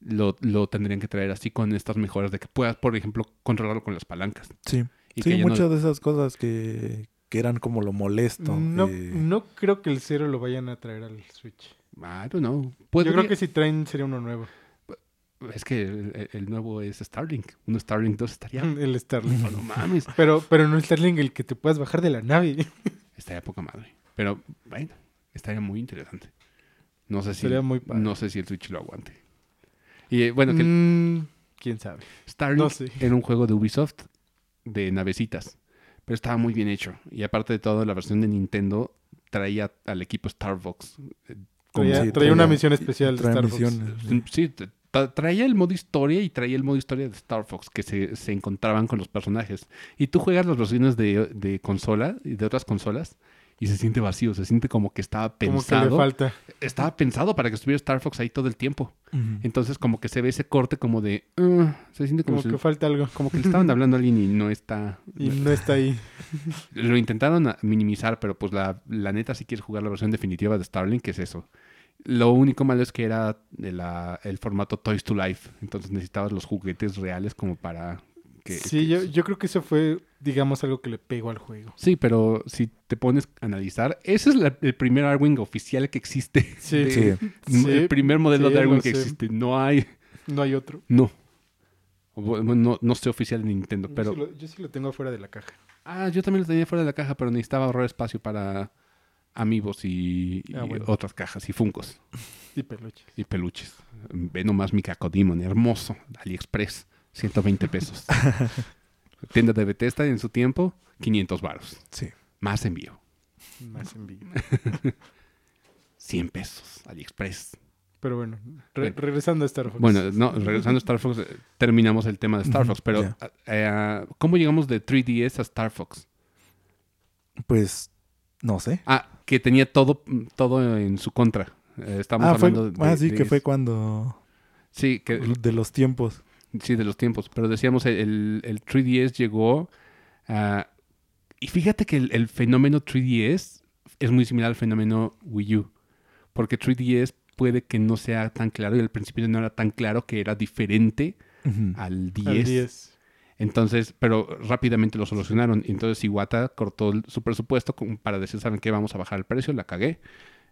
lo, lo tendrían que traer así con estas mejoras de que puedas, por ejemplo, controlarlo con las palancas. Sí, Y sí no- muchas de esas cosas que, que eran como lo molesto. No, eh, no creo que el cero lo vayan a traer al Switch. I don't know. Yo creo que si traen sería uno nuevo. Es que el, el nuevo es Starlink. Un Starlink 2 estaría... El Starlink. no mames. Pero, pero no el Starlink el que te puedas bajar de la nave. Estaría poca madre. Pero bueno, estaría muy interesante. No sé si, Sería muy padre. no sé si el Switch lo aguante. Y eh, bueno, que Mm, Quién sabe. Starlink no sé. era un juego de Ubisoft de navecitas. Pero estaba muy bien hecho. Y aparte de todo, la versión de Nintendo traía al equipo Star Fox. eh, Traía, sí, traía una misión especial de Star Fox. Sí, traía el modo historia y traía el modo historia de Star Fox que se, se encontraban con los personajes. Y tú juegas las versiones de, de consola y de otras consolas y se siente vacío, se siente como que estaba Como que le pensado. falta. estaba pensado para que estuviera Star Fox ahí todo el tiempo. Entonces como que se ve ese corte como de... "Uh", se siente como, Como si- que falta algo. como que le estaban hablando a alguien y no está... Y no está ahí. Lo intentaron minimizar, pero pues la, la neta si quieres jugar la versión definitiva de Starlink, que es eso. Lo único malo es que era de la- el formato Toys to Life, entonces necesitabas los juguetes reales como para que... Sí, que- yo, yo creo que eso fue, digamos, algo que le pegó al juego. Sí, pero si te pones a analizar, ese es la- el primer Arwing oficial que existe. Sí. De- Sí. Sí, el primer modelo sí, de Arwing que sé. existe. No hay... No hay otro. No. Bueno, No, no sé oficial de Nintendo, pero... Yo, sí lo, yo sí lo tengo afuera de la caja. Ah, yo también lo tenía fuera de la caja, pero necesitaba ahorrar espacio para amigos y, y Ah, bueno. otras cajas y funcos Y peluches. y peluches. Ve nomás mi cacodemon, hermoso, AliExpress, 120 pesos. Tienda de Bethesda en su tiempo, 500 baros. Sí. Más envío, Más envío. 100 pesos, AliExpress. Pero bueno, re- Bueno. regresando a Star Fox. Bueno, no, regresando a Star Fox, eh, terminamos el tema de Star Fox, pero ya. eh, ¿cómo llegamos de 3DS a Star Fox? Pues, no sé. Ah, que tenía todo, todo en su contra. Eh, estamos Ah, fue, hablando de, ah, sí, de- que fue cuando... Sí, que, De los tiempos. Sí, de los tiempos. Pero decíamos, el, el 3DS llegó a... Y fíjate que el, el fenómeno 3DS es muy similar al fenómeno Wii U. Porque 3DS puede que no sea tan claro y al principio no era tan claro que era diferente al 10. Al 10. Entonces, pero rápidamente lo solucionaron. Y Entonces Iwata cortó su presupuesto como para decir, ¿saben qué? Vamos a bajar el precio, la cagué.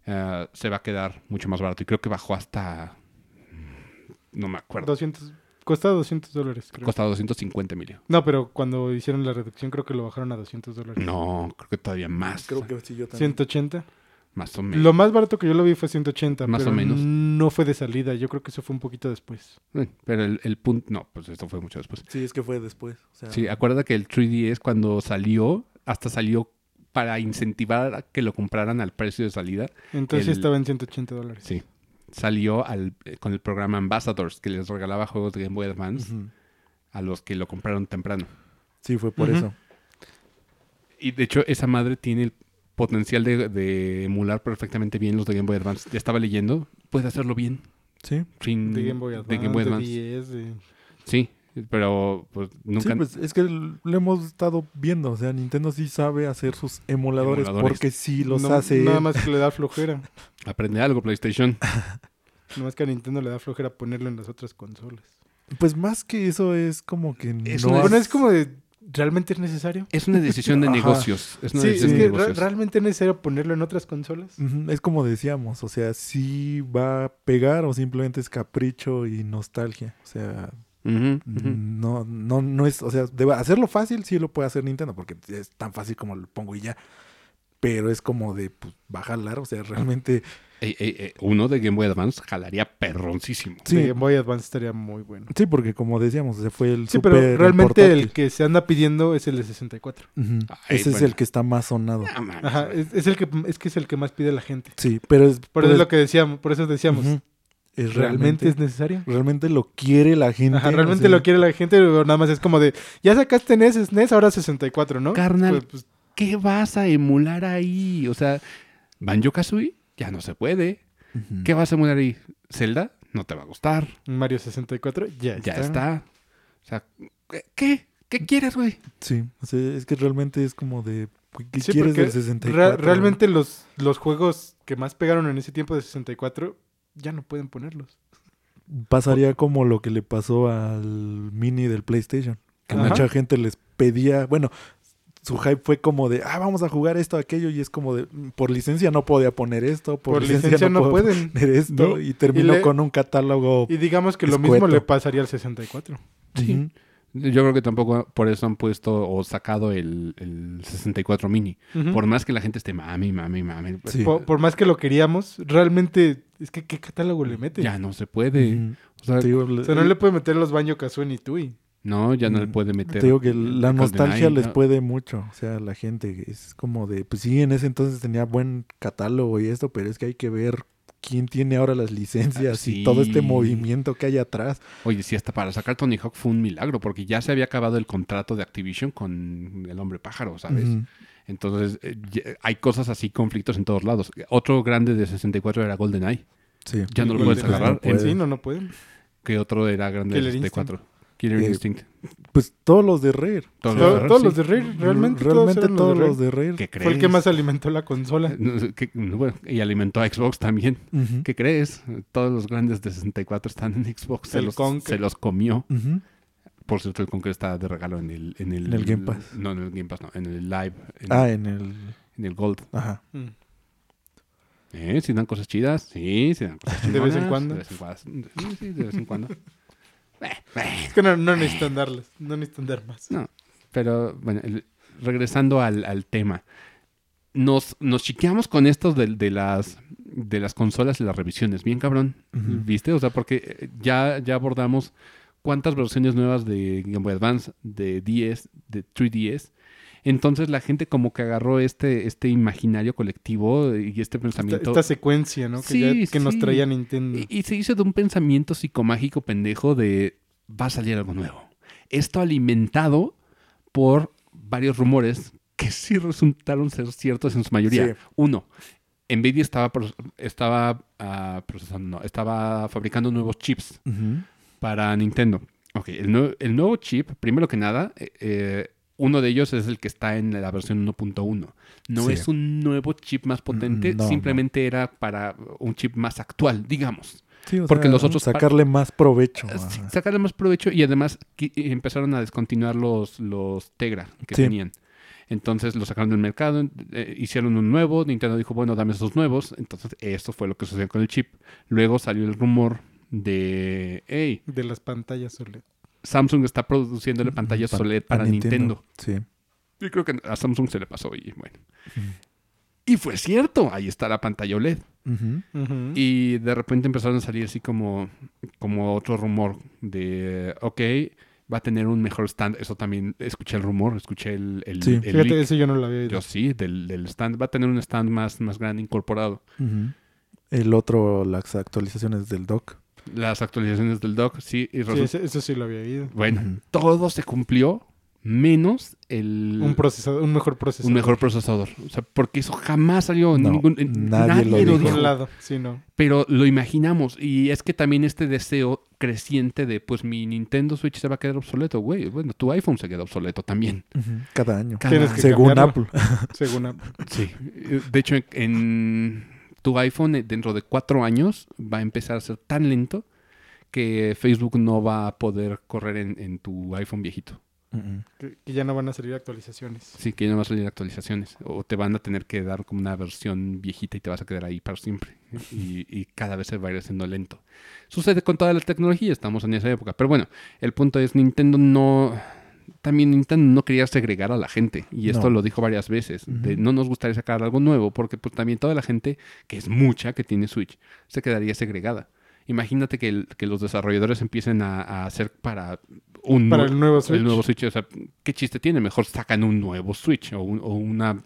Eh, se va a quedar mucho más barato. Y creo que bajó hasta... mm, No me acuerdo. 200, costaba 200 dólares, creo. Costaba 250 mil. No, pero cuando hicieron la reducción creo que lo bajaron a 200 dólares. No, creo que todavía más. Creo que sí, yo también. 180. Más o menos. Lo más barato que yo lo vi fue 180. Más o pero menos. No fue de salida. Yo creo que eso fue un poquito después. Eh, Pero el, el punto... No, pues esto fue mucho después. Sí, es que fue después. O sea, Sí, acuérdate que el 3DS cuando salió, hasta salió para incentivar a que lo compraran al precio de salida. Entonces El- estaba en 180 dólares. Sí. Salió al, eh, con el programa Ambassadors, que les regalaba juegos de Game Boy Advance a los que lo compraron temprano. Sí, fue por eso. Y de hecho, esa madre tiene el potencial de, de emular perfectamente bien los de Game Boy Advance. Ya estaba leyendo, puede hacerlo bien. Sí. Sin- De Game Boy Advance, de Game Boy de Advance. 10, de- Sí, pero pues nunca. Sí, pues es que lo hemos estado viendo. O sea, Nintendo sí sabe hacer sus emuladores, Emuladores. porque sí los No- hace. Nada más que le da flojera. Aprende algo, PlayStation. Nada más que a Nintendo le da flojera ponerlo en las otras consolas. Pues más que eso es como que Es no una- has- Bueno, es como de... ¿Realmente es necesario? Es una decisión de negocios. Es una Sí, es decisión de que re- negocios. ¿realmente es necesario ponerlo en otras consolas? Es como decíamos, o sea, sí va a pegar o simplemente es capricho y nostalgia. O sea, No, no, no es, o sea, hacerlo fácil sí lo puede hacer Nintendo, porque es tan fácil como lo pongo y ya. Pero es como de, pues, va a jalar, o sea, realmente. Ey, ey, ey, uno de Game Boy Advance jalaría perroncísimo. Sí, De Game Boy Advance estaría muy bueno. sí, porque como decíamos, o sea, fue el Sí, super pero realmente el que se anda pidiendo es el de 64. Ujú, Ay, Ese es el que está más sonado. No mames, Ajá, güey. es, es el que es que es el que más pide la gente. Sí, pero es, Por eso es pues, lo que decíamos, por eso decíamos, es ¿realmente realmente, es necesario? realmente lo quiere la gente. Ajá, o realmente sea, lo quiere la gente, o nada más es como de, ya sacaste NES, SNES, ahora 64, ¿no? Carnal. Pues, pues, ¿Qué vas a emular ahí? O sea, Banjo Kazooie ya no se puede. ¿Qué vas a emular ahí? ¿Zelda? No te va a gustar. Mario 64, ya, Ya está. está. O sea, ¿qué? ¿Qué, ¿Qué quieres, güey? Sí, o sea, es que realmente es como de, ¿qué Sí, quieres del 64? Ra- realmente los, los juegos que más pegaron en ese tiempo de 64 ya no pueden ponerlos. Pasaría como lo que le pasó al mini del PlayStation. Que Ajá. mucha gente les pedía, bueno, su hype fue como de, ah, vamos a jugar esto, aquello, y es como de, "Mm, por licencia no podía poner esto, por, Por, licencia, no, puedo pueden. poner esto, No. y terminó Y le- con un catálogo. Y digamos que lo mismo le pasaría al 64. Sí. Yo creo que tampoco por eso han puesto o sacado el, el 64 mini. Ujú. Por más que la gente esté mami, mami, mami. Sí. por, por más que lo queríamos, realmente, es que ¿qué catálogo le mete? Ya no se puede. O sea, Te digo, O sea, no le puede meter los Banjo Kazooie ni Tui. no, ya no le Mm, puede meter. Te digo que la nostalgia les ¿no? puede mucho. O sea, la gente es como de, pues sí, en ese entonces tenía buen catálogo y esto, pero es que hay que ver quién tiene ahora las licencias y todo este movimiento que hay atrás. Oye, sí, hasta para sacar Tony Hawk fue un milagro, porque ya se había acabado el contrato de Activision con el hombre pájaro, ¿sabes? Entonces, eh, hay cosas así, conflictos en todos lados. Otro grande de 64 era GoldenEye. Sí. Ya no lo puedes de- agarrar. Sí, no, no pueden. ¿Qué otro era grande de Killer 64? Killer Eh, Instinct. Pues todos los de Rare. Todos los de Rare, todos sí. los de Rare, realmente, todos, realmente todos los de Rare. ¿Qué crees? Fue el que más alimentó la consola. No sé, ¿qué- bueno, y alimentó a Xbox también. ¿Qué crees? Todos los grandes de 64 están en Xbox. Se, El los, Conker. se los comió. Por cierto, el Conker está de regalo en el... En el, En el Game Pass. No, en el Game Pass, no. En el Live. En, Ah, en el... en el Gold. Ajá. Mm. ¿Eh? ¿Sí dan cosas chidas? Sí, sí dan cosas De vez en cuando. De vez en cuando. Sí, sí, de vez en cuando. Es que no, no necesitan darles, no necesitan dar más. No, pero bueno, el- regresando al, al tema. nos, nos chiqueamos con esto de, de las de las consolas y las revisiones. Bien cabrón. ¿Viste? O sea, porque eh, ya, ya abordamos cuántas versiones nuevas de Game Boy Advance, de 10, de 3DS. Entonces la gente como que agarró este, este imaginario colectivo y este pensamiento. esta secuencia, ¿no? Que, Sí, ya- que nos traía Nintendo. Y, y se hizo de un pensamiento psicomágico pendejo de va a salir algo nuevo. Esto alimentado por varios rumores que sí resultaron ser ciertos en su mayoría. Sí. Uno, Nvidia estaba, estaba ah, procesando, no, estaba fabricando nuevos chips para Nintendo. Ok, el, el nuevo chip, primero que nada, eh, eh, uno de ellos es el que está en la versión 1.1. No Sí. es un nuevo chip más potente, Mm, no, simplemente era para un chip más actual, digamos. Sí, o Porque sea, los otros sacarle más provecho. Eh, sí, sacarle más provecho y además qui- empezaron a descontinuar los, los Tegra que Sí. tenían. Entonces lo sacaron del mercado, eh, hicieron un nuevo, Nintendo dijo, bueno, dame esos nuevos. Entonces esto fue lo que sucedió con el chip. Luego salió el rumor de, hey, De las pantallas OLED. Samsung está produciéndole pantallas pa- OLED pa para Nintendo. Sí. Y creo que a Samsung se le pasó y bueno. Y fue cierto, ahí está la pantalla OLED. Y de repente empezaron a salir así como, como otro rumor de, ok, va a tener un mejor stand. Eso también, escuché el rumor, escuché el, el, Sí. el Fíjate, leak. ese yo no lo había oído. Yo sí, del, del stand. Va a tener un stand más, más grande incorporado. El otro, las actualizaciones del dock. Las actualizaciones del dock, sí. Y Sí, eso sí lo había oído. bueno, todo se cumplió menos el... Un procesador, un mejor procesador. un mejor procesador. O sea, porque eso jamás salió. No, ningún, nadie nadie, lo lo dijo. Lado, sí, no. Pero lo imaginamos. Y es que también este deseo creciente de, pues mi Nintendo Switch se va a quedar obsoleto, güey. Bueno, tu iPhone se queda obsoleto también. Cada año. Cada Tienes que Según cambiarlo. Apple. Según Apple. Sí. De hecho, en tu iPhone, eh, dentro de cuatro años, va a empezar a ser tan lento que Facebook no va a poder correr en, en tu iPhone viejito. Que, que ya no van a salir actualizaciones. Sí, que ya no va a salir actualizaciones. O te van a tener que dar como una versión viejita y te vas a quedar ahí para siempre. Y, y cada vez se va a ir haciendo lento. Sucede con toda la tecnología, estamos en esa época. Pero bueno, el punto es, Nintendo no... También Nintendo no quería segregar a la gente. Y esto No. lo dijo varias veces. De, no nos gustaría sacar algo nuevo porque pues, también toda la gente, que es mucha, que tiene Switch, se quedaría segregada. Imagínate que, el- que los desarrolladores empiecen a, a hacer para un Para nue- el nuevo Switch. el nuevo Switch. O sea, ¿qué chiste tiene? Mejor sacan un nuevo Switch o, un- o una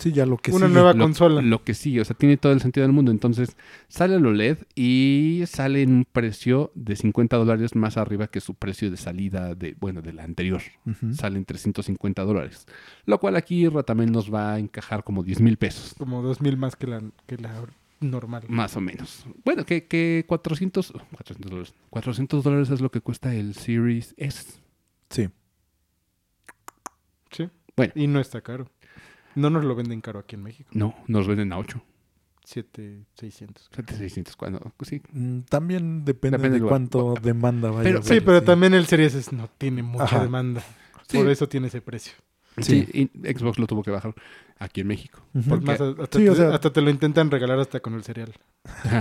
Sí, ya lo que Una sigue. nueva lo, consola. lo que sí, o sea, tiene todo el sentido del mundo. Entonces, sale el OLED y sale en un precio de 50 dólares más arriba que su precio de salida de, bueno, de la anterior. Ujú. Sale en 350 dólares. Lo cual aquí Ra, también nos va a encajar como 10 mil pesos. Como dos mil más que la, que la normal. Más o menos. Bueno, que, que 400, 400 dólares. 400 dólares es lo que cuesta el Series S. Sí. Sí. Bueno. Y no está caro. No nos lo venden caro aquí en México. No, nos venden a 8. 7, 600. 7600 cuando, sí. Mm, También depende, Depende de cuánto demanda vaya Pero- a Sí, pero también el Series S no tiene mucha Ajá. demanda. Sí. Por eso tiene ese precio. Sí, y Xbox lo tuvo que bajar aquí en México. Ujú. Porque- Más, hasta, Sí, te, o sea- hasta te lo intentan regalar hasta con el cereal.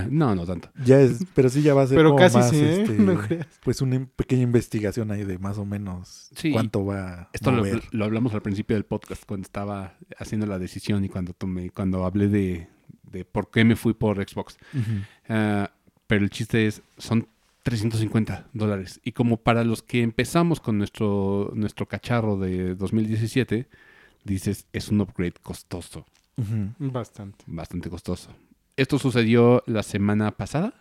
no, no tanto. Ya es, pero sí ya va a ser Pero como casi más, sí, ¿eh? este, No creas. pues una pequeña investigación ahí de más o menos Sí. cuánto va a Esto lo, mover. lo hablamos al principio del podcast cuando estaba haciendo la decisión y cuando tomé, cuando hablé de, de por qué me fui por Xbox. Ah, pero el chiste es, son 350 dólares. Y como para los que empezamos con nuestro, nuestro cacharro de 2017, dices, es un upgrade costoso. Bastante. bastante costoso. Esto sucedió la semana pasada.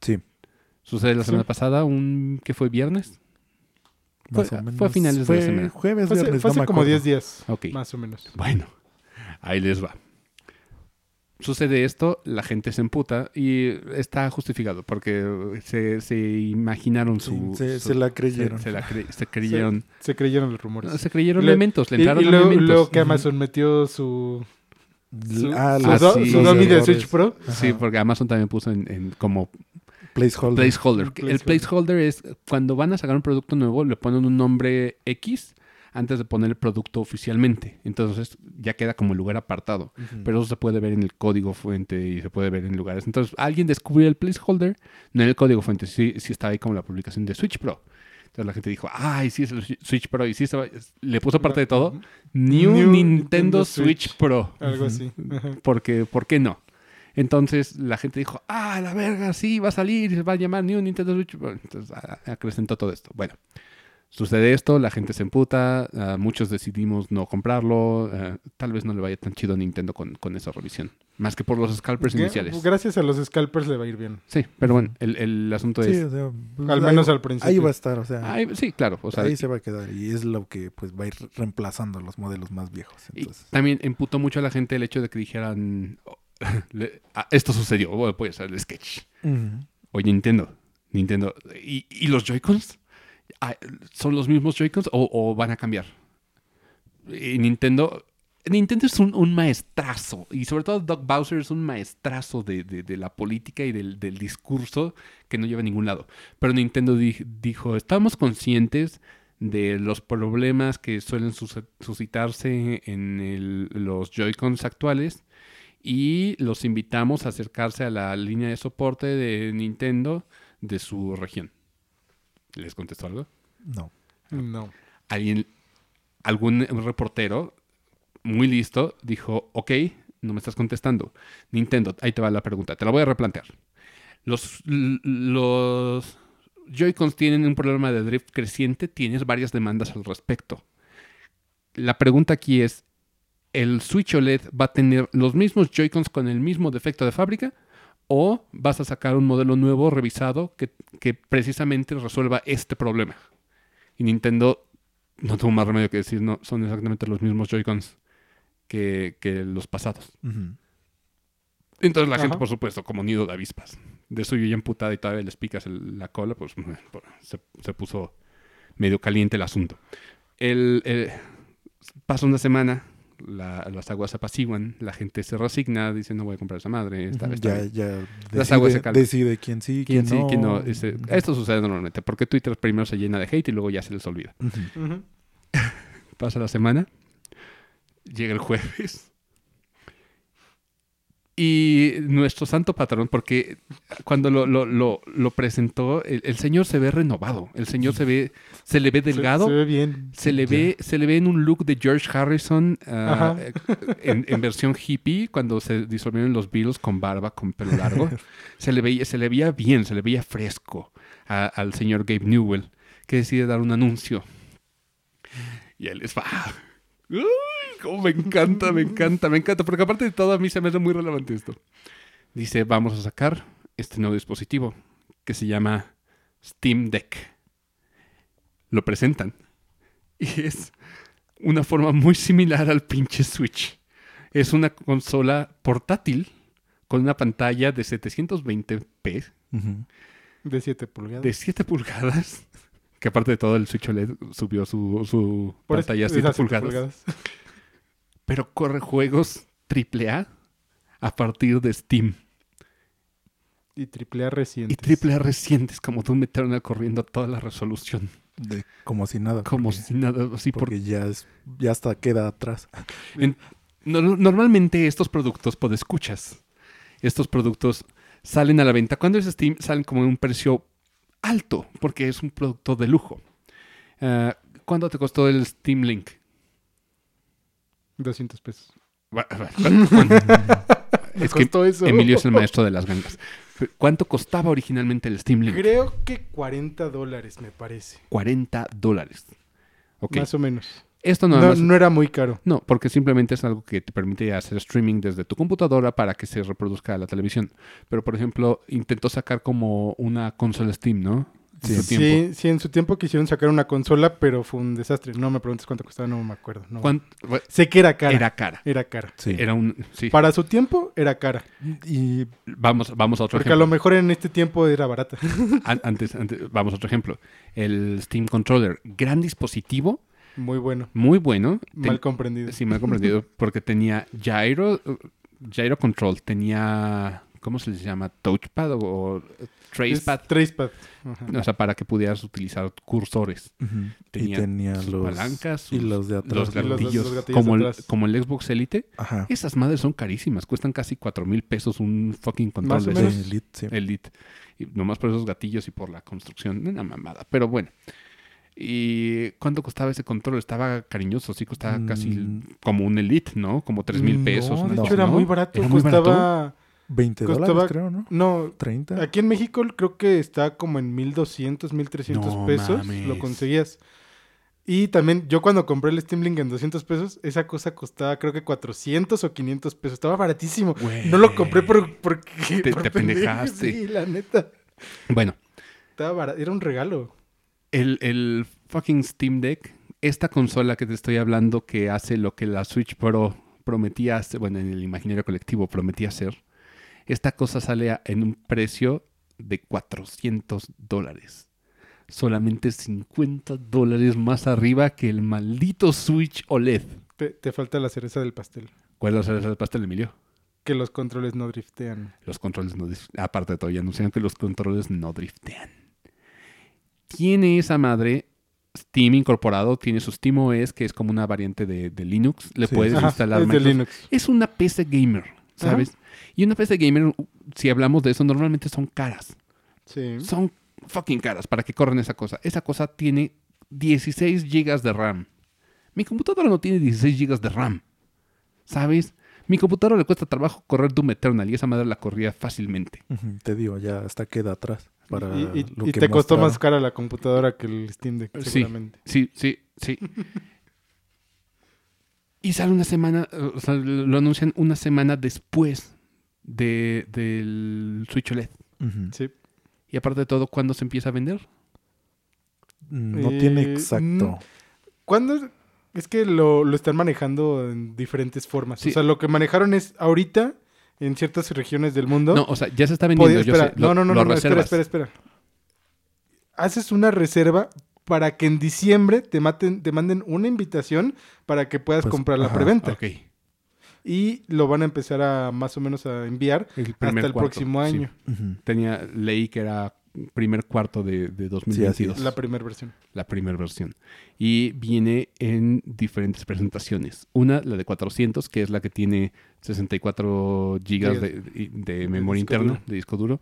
Sí, Sucede la Sí. semana pasada, un que fue viernes. más Fue- o menos. fue a finales de la semana. jueves, Fue hace, viernes, fue no hace me como acuerdo. 10 días. Ok. Más o menos. Bueno, ahí les va. Sucede esto, la gente se emputa y está justificado porque se, se imaginaron Sí, su... se, su- se la creyeron. Se, se la cre- se creyeron... Se creyeron los rumores. no, se creyeron Le- elementos, le y, entraron y luego, elementos. luego que. Amazon metió su, su, Ah, su los- do- sí. su los dummy de. Switch Pro. Sí, porque Amazon también puso en, en como Placeholder. placeholder. El placeholder es cuando van a sacar un producto nuevo, le ponen un nombre X antes de poner el producto oficialmente. Entonces ya queda como lugar apartado. Ujú. Pero eso se puede ver en el código fuente y se puede ver en lugares. Entonces, alguien descubrió el placeholder, no en el código fuente, sí, sí estaba ahí como la publicación de Switch Pro. Entonces la gente dijo, ay, sí es el Switch Pro. Y sí, va- le puso parte de todo. New, New Nintendo, Nintendo Switch, Switch. Pro. Algo así. Porque, ¿por qué no? Entonces la gente dijo, ah, la verga, sí, va a salir, se va a llamar New Nintendo Switch. Bueno, entonces acrecentó todo esto. Bueno, sucede esto, la gente se emputa, ah, muchos decidimos no comprarlo, ah, tal vez no le vaya tan chido a Nintendo con, con esa revisión, más que por los scalpers iniciales. Gracias a los scalpers le va a ir bien. Sí, pero bueno, el, el asunto Sí, es... o sea, pues, Al ahí- menos al principio. Ahí va a estar, o sea, Ay, sí, claro, o sea, ahí se va a quedar. Y es lo que pues va a ir reemplazando los modelos más viejos. Y también emputó mucho a la gente el hecho de que dijeran, oh, le- ah, esto sucedió, puede ser el sketch. Oye, Nintendo, Nintendo, ¿y, y los Joy-Cons? Ah, ¿Son los mismos Joy-Cons o, van a cambiar? Nintendo, Nintendo es un, un maestrazo, y sobre todo Doug Bowser es un maestrazo de, de- la política y del, del discurso que no lleva a ningún lado. Pero Nintendo di- dijo, estamos conscientes de los problemas que suelen sus- suscitarse en los Joy-Cons actuales y los invitamos a acercarse a la línea de soporte de Nintendo de su región. ¿Les contestó algo? no. No. Alguien, algún reportero muy listo dijo, ok, no me estás contestando. Nintendo, ahí te va la pregunta, te la voy a replantear. Los, los Joy-Cons tienen un problema de drift creciente, tienes varias demandas al respecto. La pregunta aquí es, ¿el Switch OLED va a tener los mismos Joy-Cons con el mismo defecto de fábrica? ¿O vas a sacar un modelo nuevo, revisado, que, que precisamente resuelva este problema? Y Nintendo no tuvo más remedio que decir, no, son exactamente los mismos Joy-Cons que, que los pasados. Ujú. Entonces la Ajá. gente, por supuesto, como nido de avispas, de suyo ya emputada y todavía les picas el- la cola, pues se, se puso medio caliente el asunto. El, el- pasa una semana, la- las aguas se apaciguan, la gente se resigna, dice no voy a comprar esa madre, ya, bien". ya Las aguas se decide, calman. decide quién sí, ¿Quién quién, sí, no. quién no? Esto sucede normalmente, porque Twitter primero se llena de hate y luego ya se les olvida. Pasa la semana, llega el jueves. Y nuestro santo patrón, porque cuando lo, lo- lo- lo presentó, el, el señor se ve renovado. El señor se ve, se le ve delgado. Se, ve bien. Se le, ve, se le ve en un look de George Harrison ah, eh, en, en versión hippie, cuando se disolvieron los Beatles con barba, con pelo largo. se, le veía, se le veía bien, se le veía fresco a- al señor Gabe Newell, que decide dar un anuncio. Y él es... ¡ah! ¡Uy! cómo me encanta, me encanta, me encanta, porque aparte de todo a mí se me hace muy relevante esto. Dice, vamos a sacar este nuevo dispositivo que se llama Steam Deck. Lo presentan. Y es una forma muy similar al pinche Switch. Es una consola portátil con una pantalla de 720p Ujú. De 7 pulgadas. de 7 pulgadas. Que aparte de todo, el Switch OLED subió su, su pantalla a es 7 a siete pulgadas. Pero corre juegos AAA a partir de Steam. Y triple A reciente. Y AAA recientes, como tú metieron corriendo a toda la resolución. De- como si nada. Como porque, si nada, así por porque ya, es, ya hasta queda atrás. No- normalmente estos productos, escuchas, estos productos salen a la venta. Cuando es Steam, salen como en un precio alto, porque es un producto de lujo. Ah, ¿Cuánto te costó el Steam Link? 200 pesos. ¿Cuánto- es que eso. Emilio es el maestro de las gangas. ¿Cuánto costaba originalmente el Steam Link? Creo que 40 dólares, me parece. 40 dólares. Más o menos. Esto no, No, no era muy caro. No, porque simplemente es algo que te permite hacer streaming desde tu computadora para que se reproduzca a la televisión. Pero, por ejemplo, intentó sacar como una consola Steam, ¿no? En su tiempo. Sí, sí, en su tiempo quisieron sacar una consola, pero fue un desastre. No me preguntes cuánto costaba, no me acuerdo. no. ¿Cuán- bueno, Sé que era cara. Era cara. Era cara. Sí. Era un... Sí. Para su tiempo, era cara. Y Vamos, vamos a otro Porque a ejemplo. lo mejor en este tiempo era barata. An- Antes, antes- vamos a otro ejemplo. El Steam Controller. Gran dispositivo, Muy bueno. muy bueno. Ten- Mal comprendido. Sí, mal comprendido. porque tenía gyro, gyro control, tenía... ¿Cómo se les llama? Touchpad o, tracepad. Tracepad. O sea, para que pudieras utilizar cursores. Tenía y tenía sus los palancas, y los de atrás. los Y los- los gatillos, gatillos como, el, como el Xbox Elite. Ajá. Esas madres son carísimas, cuestan casi 4 mil pesos un fucking control Más o de Elite, sí. Elite. Y nomás por esos gatillos y por la construcción, una mamada. Pero bueno, ¿Y cuánto costaba ese control? Estaba cariñoso, sí, costaba casi Mm. como un Elite, ¿no? Como tres mil pesos. No, una de hecho era ¿no? muy barato. ¿Era muy costaba... 20 Costaba- dólares, creo, ¿no? No, 30. aquí en México creo que está como en 1200, 1300 No pesos. mames. Lo conseguías. Y también, yo cuando compré el Steam Link en 200 pesos, esa cosa costaba creo que 400 o 500 pesos. Estaba baratísimo. No lo compré por, porque... Te- por te pendejo, pendejaste. Sí, la neta. Bueno, Estaba barato. Era un regalo. el, el fucking Steam Deck, esta consola que te estoy hablando que hace lo que la Switch Pro prometía hacer, bueno, en el imaginario colectivo prometía hacer, esta cosa sale a- en un precio de 400 dólares. Solamente 50 dólares más arriba que el maldito Switch OLED. Te, te falta la cereza del pastel. ¿Cuál es la cereza del pastel, Emilio? Que los controles no driftean. Los controles no driftean. Aparte de todo, ya anunciaron que los controles no driftean. Tiene esa madre Steam incorporado, tiene su SteamOS, que es como una variante de, de Linux. Le Sí. puedes Ajá, instalar es de Microsoft. Linux. Es una PC gamer, ¿sabes? Y una PC gamer, si hablamos de eso, normalmente son caras. Sí. Son fucking caras para que corran esa cosa. Esa cosa tiene 16 GB de RAM. Mi computadora no tiene 16 GB de RAM. ¿Sabes? Mi computadora le cuesta trabajo correr Doom Eternal y esa madre la corría fácilmente. Te digo, ya hasta queda atrás. Para y y- lo y que te costó más cara la computadora que el Steam Deck, Sí. seguramente. Sí, sí, sí. Y sale una semana, eh, o sea, lo anuncian una semana después de, del Switch OLED. Sí. Y aparte de todo, ¿cuándo se empieza a vender? No Eh, tiene exacto. ¿Cuándo? Es que lo, lo están manejando en diferentes formas. Sí. O sea, lo que manejaron es ahorita en ciertas regiones del mundo. No, o sea, ya se está vendiendo. Podía- yo espera, sé, no, lo- no, no, no, no, espera, espera, espera. Haces una reserva para que en diciembre te, maten, te manden una invitación para que puedas Pues, comprar la ajá. preventa. Ok. Y lo van a empezar a más o menos a enviar El hasta el cuarto, próximo sí. año. Tenía, leí que era primer cuarto de, de 2022. es. La primera versión. la primera versión. Y viene en diferentes presentaciones. Una, la de 400, que es la que tiene 64 gigas de, de- de memoria interna, duro. de disco duro.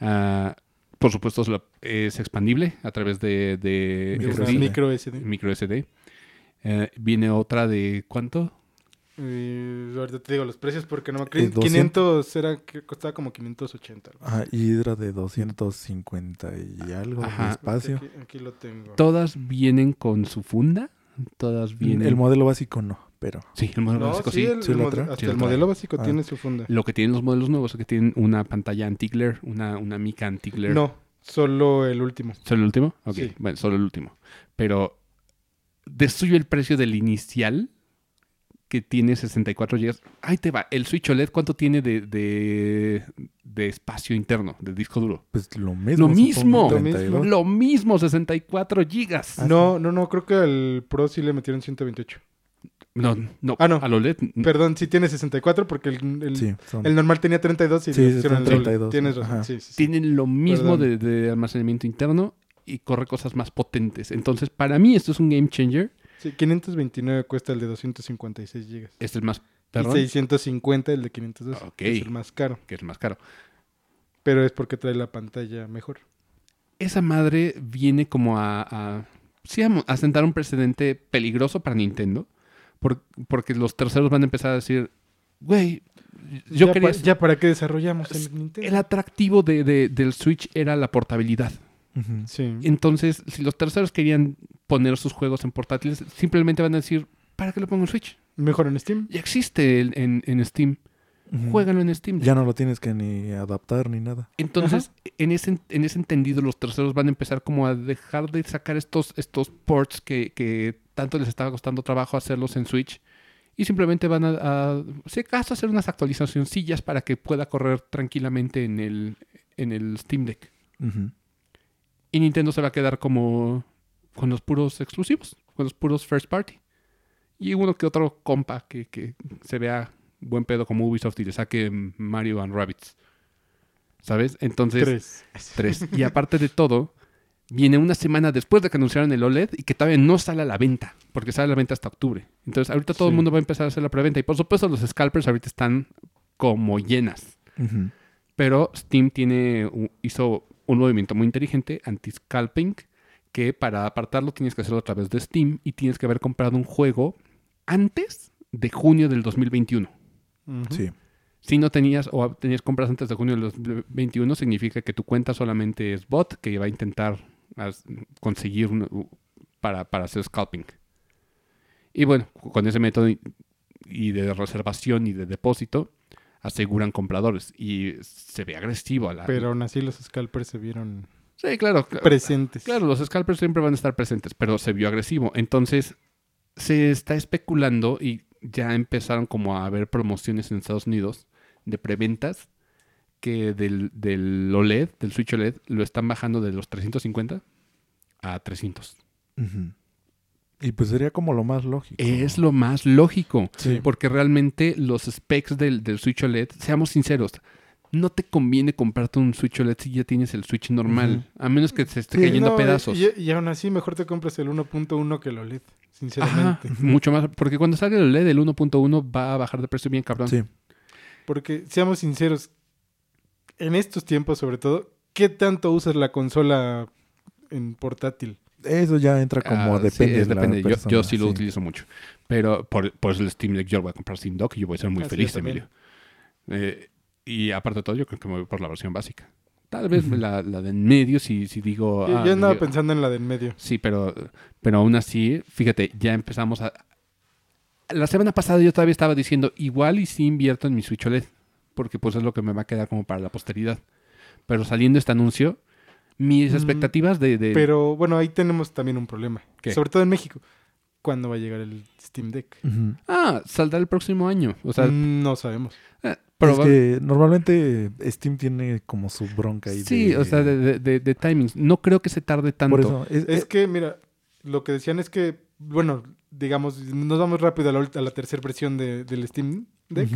Ah, por supuesto, es, la- es expandible a través de, de Micro SD. Micro SD. micro SD. Eh, viene otra de ¿cuánto? Eh, ahorita te digo los precios porque no me Eh, acuerdo. 200. 500 era que costaba como 580. algo. Ajá, y era de 250 y algo Ajá. de espacio. Aquí, aquí lo tengo. Todas vienen con su funda. Todas vienen. El modelo básico no, pero sí, el modelo No, básico sí, sí. el, sí hasta Sí el modelo básico Ah. tiene su funda. Lo que tienen los modelos nuevos es que tienen una pantalla anti-glare, una, una mica anti-glare. No, solo el último. ¿Solo el último? Ok, Sí. bueno, solo el último. Pero destruye el precio del inicial que tiene 64 GB. Ahí te va. El Switch OLED, ¿cuánto tiene de, de, de espacio interno, de disco duro? pues lo mismo. Lo mismo. Lo mismo. 32. Lo mismo, 64 GB. Ah, no, no, no, creo que al Pro sí le metieron 128. No, no. Ah, no. Al OLED. Perdón, sí tiene 64 porque el, el, Sí, son- el normal tenía 32 y Sí, le sí, pusieron son el doble. 32. Tienes razón. Sí, sí, sí. Tienen lo mismo de, Perdón. de almacenamiento interno y corre cosas más potentes. Entonces, para mí, esto es un game changer. Sí, 529 cuesta el de 256 GB. Es el más Y perrón, 650 el de 502. Ok. que Es el más caro. que es el más caro. Pero es porque trae la pantalla mejor. esa madre viene como a, a, sí, a sentar un precedente peligroso para Nintendo. Por- porque los terceros van a empezar a decir, güey, yo ya, quería... pa- ya para qué desarrollamos en Nintendo. el atractivo de, de- del Switch era la portabilidad. Sí. Entonces, si los terceros querían poner sus juegos en portátiles, simplemente van a decir, ¿para qué lo pongo en Switch? Mejor en Steam. Ya existe el- en, en Steam. Ujú. Juégalo en Steam. Ya no lo tienes que ni adaptar ni nada. Entonces, en ese, en ese entendido, los terceros van a empezar como a dejar de sacar estos, estos ports que, que tanto les estaba costando trabajo hacerlos en Switch. Y simplemente van a, a si acaso, hacer unas actualizacioncillas para que pueda correr tranquilamente en el, en el Steam Deck. Y Nintendo se va a quedar como con los puros exclusivos, con los puros first party. Y uno que otro compa que, que se vea buen pedo como Ubisoft y le saque Mario and Rabbits. ¿Sabes? Entonces, Tres. Tres. Y aparte de todo, viene una semana después de que anunciaron el OLED y que todavía no sale a la venta, porque sale a la venta hasta octubre. Entonces, ahorita todo el mundo va a empezar a hacer la preventa. Y por supuesto, los scalpers ahorita están como llenas. Pero Steam tiene, hizo un movimiento muy inteligente, anti-scalping, que para apartarlo tienes que hacerlo a través de Steam y tienes que haber comprado un juego antes de junio del 2021. Ujú. Sí. Si no tenías o tenías compras antes de junio del 2021, significa que tu cuenta solamente es bot que va a intentar conseguir para, para hacer scalping. Y bueno, con ese método y- de reservación y de depósito, aseguran compradores. Y se ve agresivo a la... Pero aún así los scalpers se vieron Sí, claro. cl- presentes. Claro, los scalpers siempre van a estar presentes, pero se vio agresivo. Entonces, se está especulando y ya empezaron como a haber promociones en Estados Unidos de preventas que del, del OLED, del Switch OLED, lo están bajando de los 350 a 300. Ujú. Y pues sería como lo más lógico. Es lo más lógico, Sí. porque realmente los specs del, del Switch OLED, seamos sinceros, no te conviene comprarte un Switch OLED si ya tienes el Switch normal, a menos que se esté Sí, cayendo No, pedazos. Y, y aún así, mejor te compras el 1.1 que el OLED, Ajá, sinceramente. mucho más. Porque cuando salga el LED, el 1.1 va a bajar de precio bien cabrón. Sí. Porque, seamos sinceros, en estos tiempos sobre todo, ¿qué tanto usas la consola en portátil? Eso ya entra como Ah, sí, depende de la depende. Persona, Yo, sí lo utilizo mucho. Pero por, por eso el Steam Deck yo lo voy a comprar sin dock y yo voy a ser muy Así feliz. Emilio. Eh, y aparte de todo, yo creo que me voy por la versión básica. Tal vez la, la de en medio, si, si digo... Yo- ah, yo andaba yo- pensando en la de en medio. Sí, pero, pero aún así, fíjate, ya empezamos a... La semana pasada yo todavía estaba diciendo, igual y sí invierto en mi Switch OLED, porque pues es lo que me va a quedar como para la posteridad. Pero saliendo este anuncio, mis Mm, expectativas de... de- Pero bueno, ahí tenemos también un problema. ¿Qué? Sobre todo en México. ¿Cuándo va a llegar el Steam Deck? Ah, saldrá el próximo año. O sea, Mm, no sabemos. eh, Es que normalmente Steam tiene como su bronca ahí. Sí, de- o sea, de, de- de- de timings. No creo que se tarde tanto. Por eso. Es, Es que, mira, lo que decían es que, bueno, digamos, nos vamos rápido a la, ult- a la tercera versión de- del Steam Deck.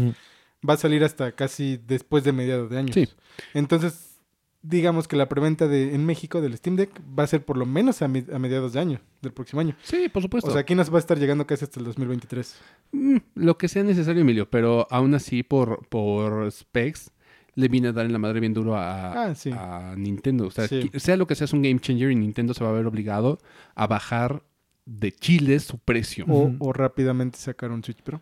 Va a salir hasta casi después de mediados de año. Sí. Entonces, digamos que la preventa de, en México del Steam Deck va a ser por lo menos a, mi- a mediados de año, del próximo año. Sí, por supuesto. O sea, aquí nos va a estar llegando casi hasta el 2023. Mm, lo que sea necesario, Emilio, pero aún así, por, por specs, le viene a dar en la madre bien duro a, Ah, sí. a Nintendo. O sea, Sí. sea lo que sea, es un game changer y Nintendo se va a ver obligado a bajar de Chile su precio. O, o rápidamente sacar un Switch Pro.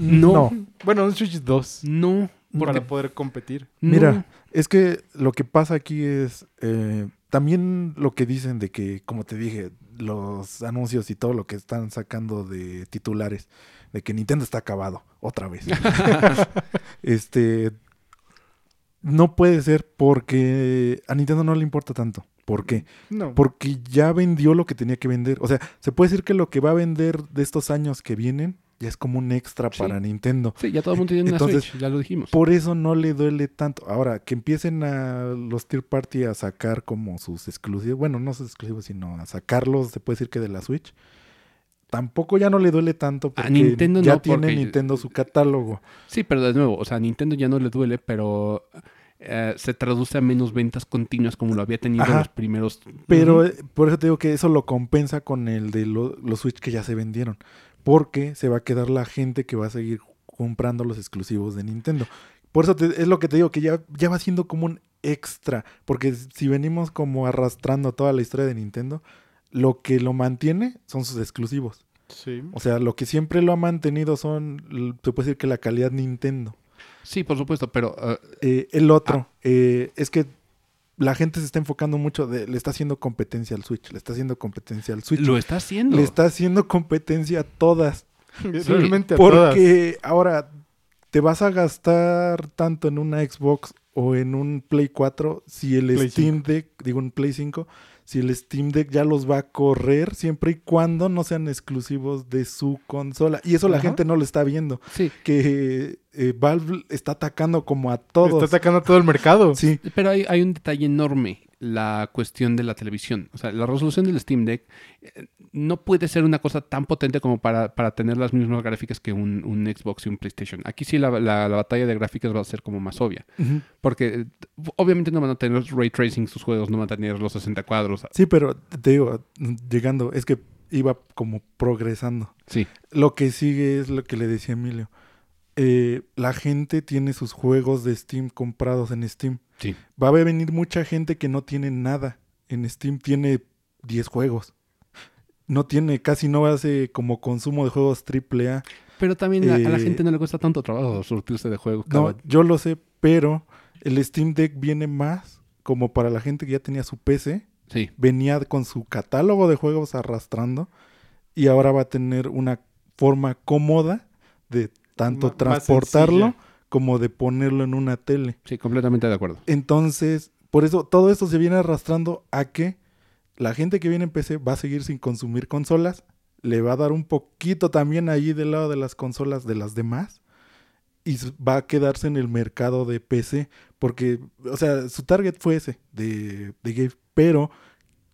No. Bueno, un Switch 2 No, porque para poder competir. no. Mira, es que lo que pasa aquí es eh, también lo que dicen de que, como te dije, los anuncios y todo lo que están sacando de titulares, de que Nintendo está acabado, otra vez. este, no puede ser porque a Nintendo no le importa tanto. ¿Por qué? No. Porque ya vendió lo que tenía que vender. O sea, se puede decir que lo que va a vender de estos años que vienen ya es como un extra Sí. para Nintendo. Sí, ya todo el mundo tiene una Entonces, Switch, ya lo dijimos. Por eso no le duele tanto. Ahora, que empiecen a los tier party a sacar como sus exclusivos, bueno, no sus exclusivos, sino a sacarlos, se puede decir que de la Switch. Tampoco ya no le duele tanto porque Nintendo ya no, tiene porque- Nintendo su catálogo. Sí, pero de nuevo, o sea, a Nintendo ya no le duele, pero eh, se traduce a menos ventas continuas como lo había tenido en los primeros. Pero eh, por eso te digo que eso lo compensa con el de lo- los Switch que ya se vendieron. Porque se va a quedar la gente que va a seguir comprando los exclusivos de Nintendo. Por eso te- es lo que te digo, que ya, ya va siendo como un extra. Porque si venimos como arrastrando toda la historia de Nintendo, lo que lo mantiene son sus exclusivos. Sí. O sea, lo que siempre lo ha mantenido son, se puede decir que la calidad Nintendo. Sí, por supuesto, pero eh, Eh, el otro, eh, es que la gente se está enfocando mucho, de, le está haciendo competencia al Switch, le está haciendo competencia al Switch. lo está haciendo. Le está haciendo competencia a todas. Realmente a todas. Porque ahora te vas a gastar tanto en una Xbox o en un Play 4 si el Play Steam Deck, digo un Play 5, si el Steam Deck ya los va a correr siempre y cuando no sean exclusivos de su consola. Y eso la gente no lo está viendo. Sí, Que eh, Valve está atacando como a todos. Está atacando a todo el mercado. Sí, pero hay, hay un detalle enorme, la cuestión de la televisión. O sea, la resolución del Steam Deck eh, no puede ser una cosa tan potente como para, para tener las mismas gráficas que un, un Xbox y un PlayStation. Aquí sí la, la- la batalla de gráficas va a ser como más obvia. Porque eh, obviamente no van a tener ray tracing sus juegos, no van a tener los 60 cuadros. sí, pero te digo, llegando, es que iba como progresando. Sí, Lo que sigue es lo que le decía Emilio. Eh, la gente tiene sus juegos de Steam comprados en Steam. sí. Va a venir mucha gente que no tiene nada en Steam. Tiene 10 juegos. No tiene, casi no hace como consumo de juegos AAA. Pero también a, a la Eh, gente no le cuesta tanto trabajo surtirse de juegos. No, yo lo sé, pero el Steam Deck viene más como para la gente que ya tenía su PC. Sí, Venía con su catálogo de juegos arrastrando y ahora va a tener una forma cómoda de tanto transportarlo como de ponerlo en una tele. sí, completamente de acuerdo. Entonces, por eso todo esto se viene arrastrando a que la gente que viene en PC va a seguir sin consumir consolas, le va a dar un poquito también ahí del lado de las consolas de las demás y va a quedarse en el mercado de PC porque, o sea, su target fue ese de, de Gabe, pero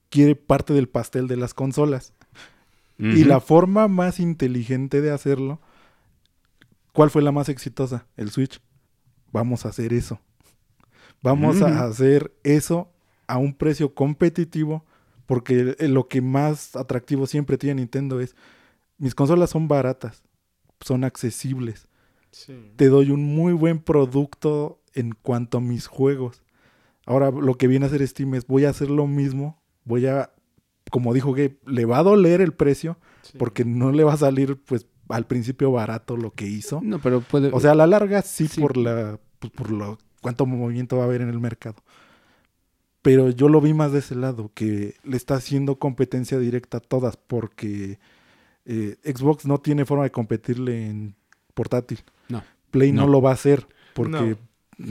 quiere parte del pastel de las consolas. Y la forma más inteligente de hacerlo, ¿cuál fue la más exitosa? El Switch. Vamos a hacer eso. Vamos a hacer eso a un precio competitivo, porque lo que más atractivo siempre tiene Nintendo es, mis consolas son baratas, son accesibles, Sí. te doy un muy buen producto en cuanto a mis juegos. Ahora lo que viene a hacer Steam es, voy a hacer lo mismo, voy a, como dijo Gabe, le va a doler el precio, Sí. porque no le va a salir pues al principio barato lo que hizo. No, pero puede... O sea, a la larga sí, Sí. por la pues, por lo cuánto movimiento va a haber en el mercado. Pero yo lo vi más de ese lado, que le está haciendo competencia directa a todas, porque eh, Xbox no tiene forma de competirle en portátil. No. Play no, No. lo va a hacer, porque No.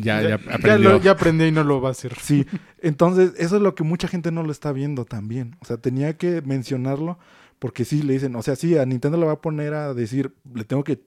ya, ya, ya ya aprendió. lo- ya aprendió y no lo va a hacer. Sí, entonces eso es lo que mucha gente no lo está viendo también. O sea, tenía que mencionarlo porque sí le dicen, o sea, sí, a Nintendo le va a poner a decir, le tengo que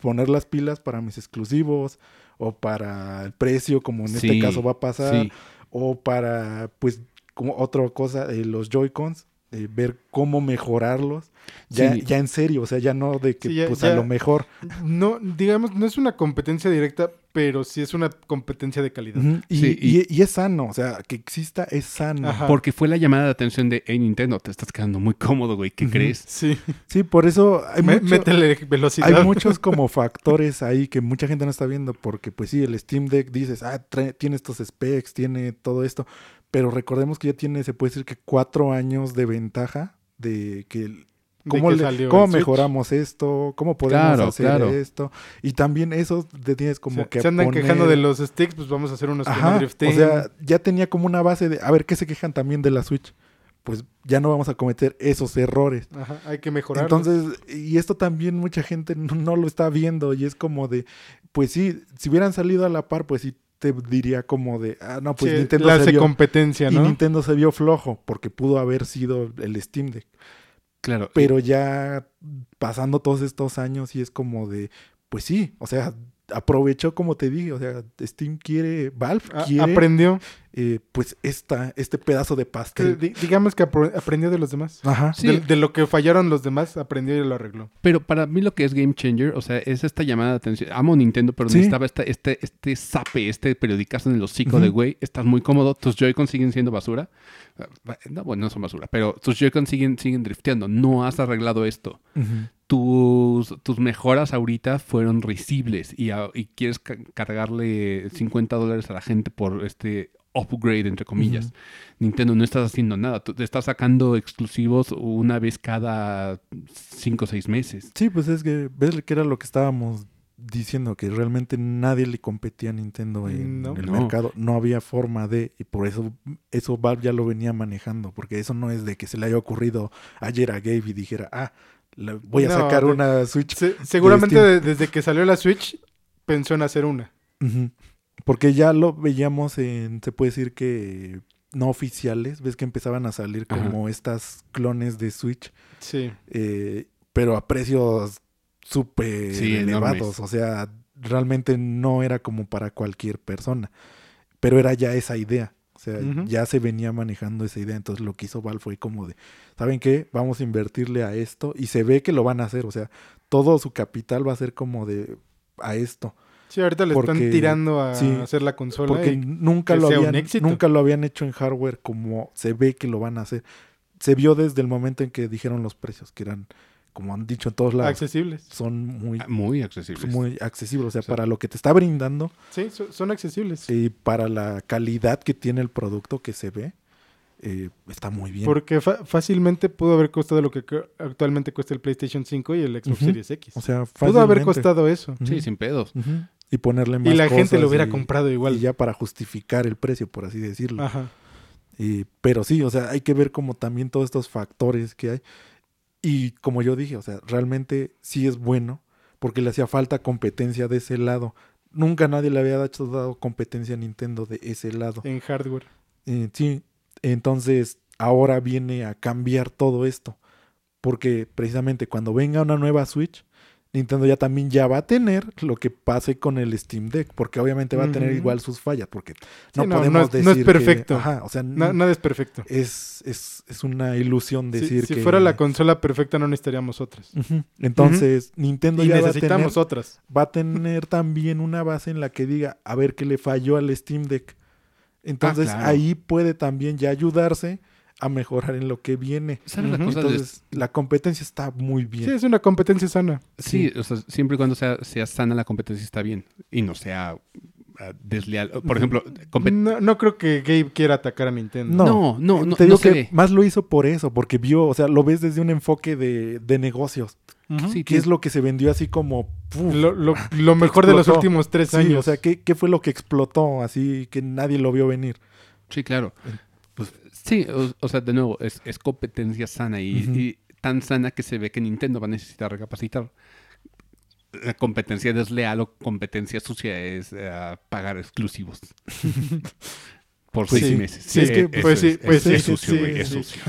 poner las pilas para mis exclusivos o para el precio, como en Sí, este caso va a pasar, Sí, o para, pues, como otra cosa, eh, los Joy-Cons, eh, ver cómo mejorarlos. Ya, Sí. ya en serio, o sea, ya no de que, Sí, ya- pues, ya- a lo mejor. No, digamos, no es una competencia directa, pero sí es una competencia de calidad. Y, Sí, y- y- y es sano, o sea, que exista es sano. Ajá. porque fue la llamada de atención de, hey Nintendo, te estás quedando muy cómodo, güey, ¿qué crees? Sí. Sí, por eso hay Me- mucho- métele velocidad. Hay muchos como factores ahí que mucha gente no está viendo porque pues sí, el Steam Deck dices, ah, tiene estos specs, tiene todo esto, pero recordemos que ya tiene, se puede decir que cuatro años de ventaja de que cómo, le- cómo Switch. mejoramos esto, cómo podemos Claro, hacer claro. esto y también eso te tienes como se, que se andan poner- quejando de los sticks, pues vamos a hacer unos Ajá, driften. o sea, ya tenía como una base de, a ver, ¿qué se quejan también de la Switch? Pues ya no vamos a cometer esos errores. Ajá, hay que mejorar. Entonces, y esto también mucha gente no, no lo está viendo y es como de, pues sí, si hubieran salido a la par, pues sí te diría como de, ah, no, pues Nintendo la se hace vio, competencia, y ¿no? Nintendo se vio flojo porque pudo haber sido el Steam Deck. Claro. Pero ya pasando todos estos años y es como de, pues sí, o sea, aprovechó como te dije, o sea, Steam quiere, Valve quiere, aprendió. Eh, pues esta, este pedazo de pastel. di- digamos que aprendió de los demás. Ajá. Sí. De, de lo que fallaron los demás, aprendió y lo arregló. Pero para mí lo que es Game Changer, o sea, es esta llamada de atención. Amo Nintendo, pero Sí. necesitaba esta- este, este zape, este periodicazo en el hocico de güey. Estás muy cómodo, tus Joy-Con siguen siendo basura. Ah, No, bueno, no son basura, pero tus Joy-Con siguen, siguen drifteando. No has arreglado esto. Tus, tus mejoras ahorita fueron risibles y, a- y quieres ca- cargarle 50 dólares a la gente por este upgrade, entre comillas. Nintendo no estás haciendo nada. Tú te estás sacando exclusivos una vez cada 5 o 6 meses. Sí, pues es que ves que era lo que estábamos diciendo, que realmente nadie le competía a Nintendo en No. el No. mercado. No había forma de, y por eso, eso Valve ya lo venía manejando, porque eso no es de que se le haya ocurrido ayer a Gabe y dijera, ah, la- voy a No, sacar de- una Switch. Se- seguramente de- desde que salió la Switch, pensó en hacer una. Ujú. Porque ya lo veíamos en, se puede decir que no oficiales, ves que empezaban a salir Ajá. como estas clones de Switch, Sí. eh, pero a precios súper Sí, elevados. enormes. O sea, realmente no era como para cualquier persona. Pero era ya esa idea. O sea, ya se venía manejando esa idea. Entonces lo que hizo Val fue como de, ¿saben qué? Vamos a invertirle a esto. Y se ve que lo van a hacer. O sea, todo su capital va a ser como de a esto. Sí, ahorita le Porque- están tirando a sí, hacer la consola. Porque y- nunca que lo sea un habían, éxito. nunca lo habían hecho en hardware como se ve que lo van a hacer. Se vio desde el momento en que dijeron los precios, que eran, como han dicho en todos lados, accesibles. son muy, Ah, Muy accesibles. muy accesibles. O sea, para lo que te está brindando Sí, so- son accesibles. y para la calidad que tiene el producto que se ve, eh, está muy bien. Porque fácilmente pudo haber costado lo que actualmente cuesta el PlayStation 5 y el Xbox. Series X. o sea, pudo haber fácilmente. costado eso. Sí, sin pedos. Ujú. Y ponerle más Y la gente lo hubiera y- comprado igual. Y ya para justificar el precio, por así decirlo. Ajá. Y- pero sí, o sea, hay que ver como también todos estos factores que hay. Y como yo dije, o sea, realmente sí es bueno porque le hacía falta competencia de ese lado. Nunca nadie le había dado competencia a Nintendo de ese lado. En hardware. Eh, sí, entonces ahora viene a cambiar todo esto. Porque precisamente cuando venga una nueva Switch, Nintendo ya también ya va a tener lo que pase con el Steam Deck. Porque obviamente va a tener igual sus fallas. Porque Sí, no, no, podemos no es- decir no es que- perfecto. ajá, o sea, Na- nada es perfecto. es, es, es una ilusión Si- decir si que... fuera la consola perfecta no necesitaríamos otras. Entonces, Nintendo Y ya va a, tener, necesitamos otras. va a tener también una base en la que diga, a ver qué le falló al Steam Deck. Entonces, claro. ahí puede también ya ayudarse a mejorar en lo que viene. ¿Sabes la Ujú. cosa? de- Entonces, la competencia está muy Sí, bien. es una competencia sana. Sí, o sea, siempre y cuando sea, sea sana la competencia está bien y no sea ah, desleal. Por ejemplo, compet- No, no creo que Gabe quiera atacar a Nintendo. No. no, no, no, Te no digo que más lo hizo por eso, porque vio, o sea, lo ves desde un enfoque de, de negocios. Sí, ¿Qué es lo que se vendió así como... Lo, lo- lo mejor de los últimos tres Sí, años. o sea, ¿qué, ¿qué fue lo que explotó así que nadie lo vio venir? Sí, claro. Pues- sí, o, o sea, de nuevo, es, es competencia sana y tan sana que se ve que Nintendo va a necesitar recapacitar. La competencia desleal o competencia sucia es eh, pagar exclusivos. Por Pues seis sí. meses. Sí, es que, pues sí, es- pues es sí, sucio, sí, güey, es sí. sucio.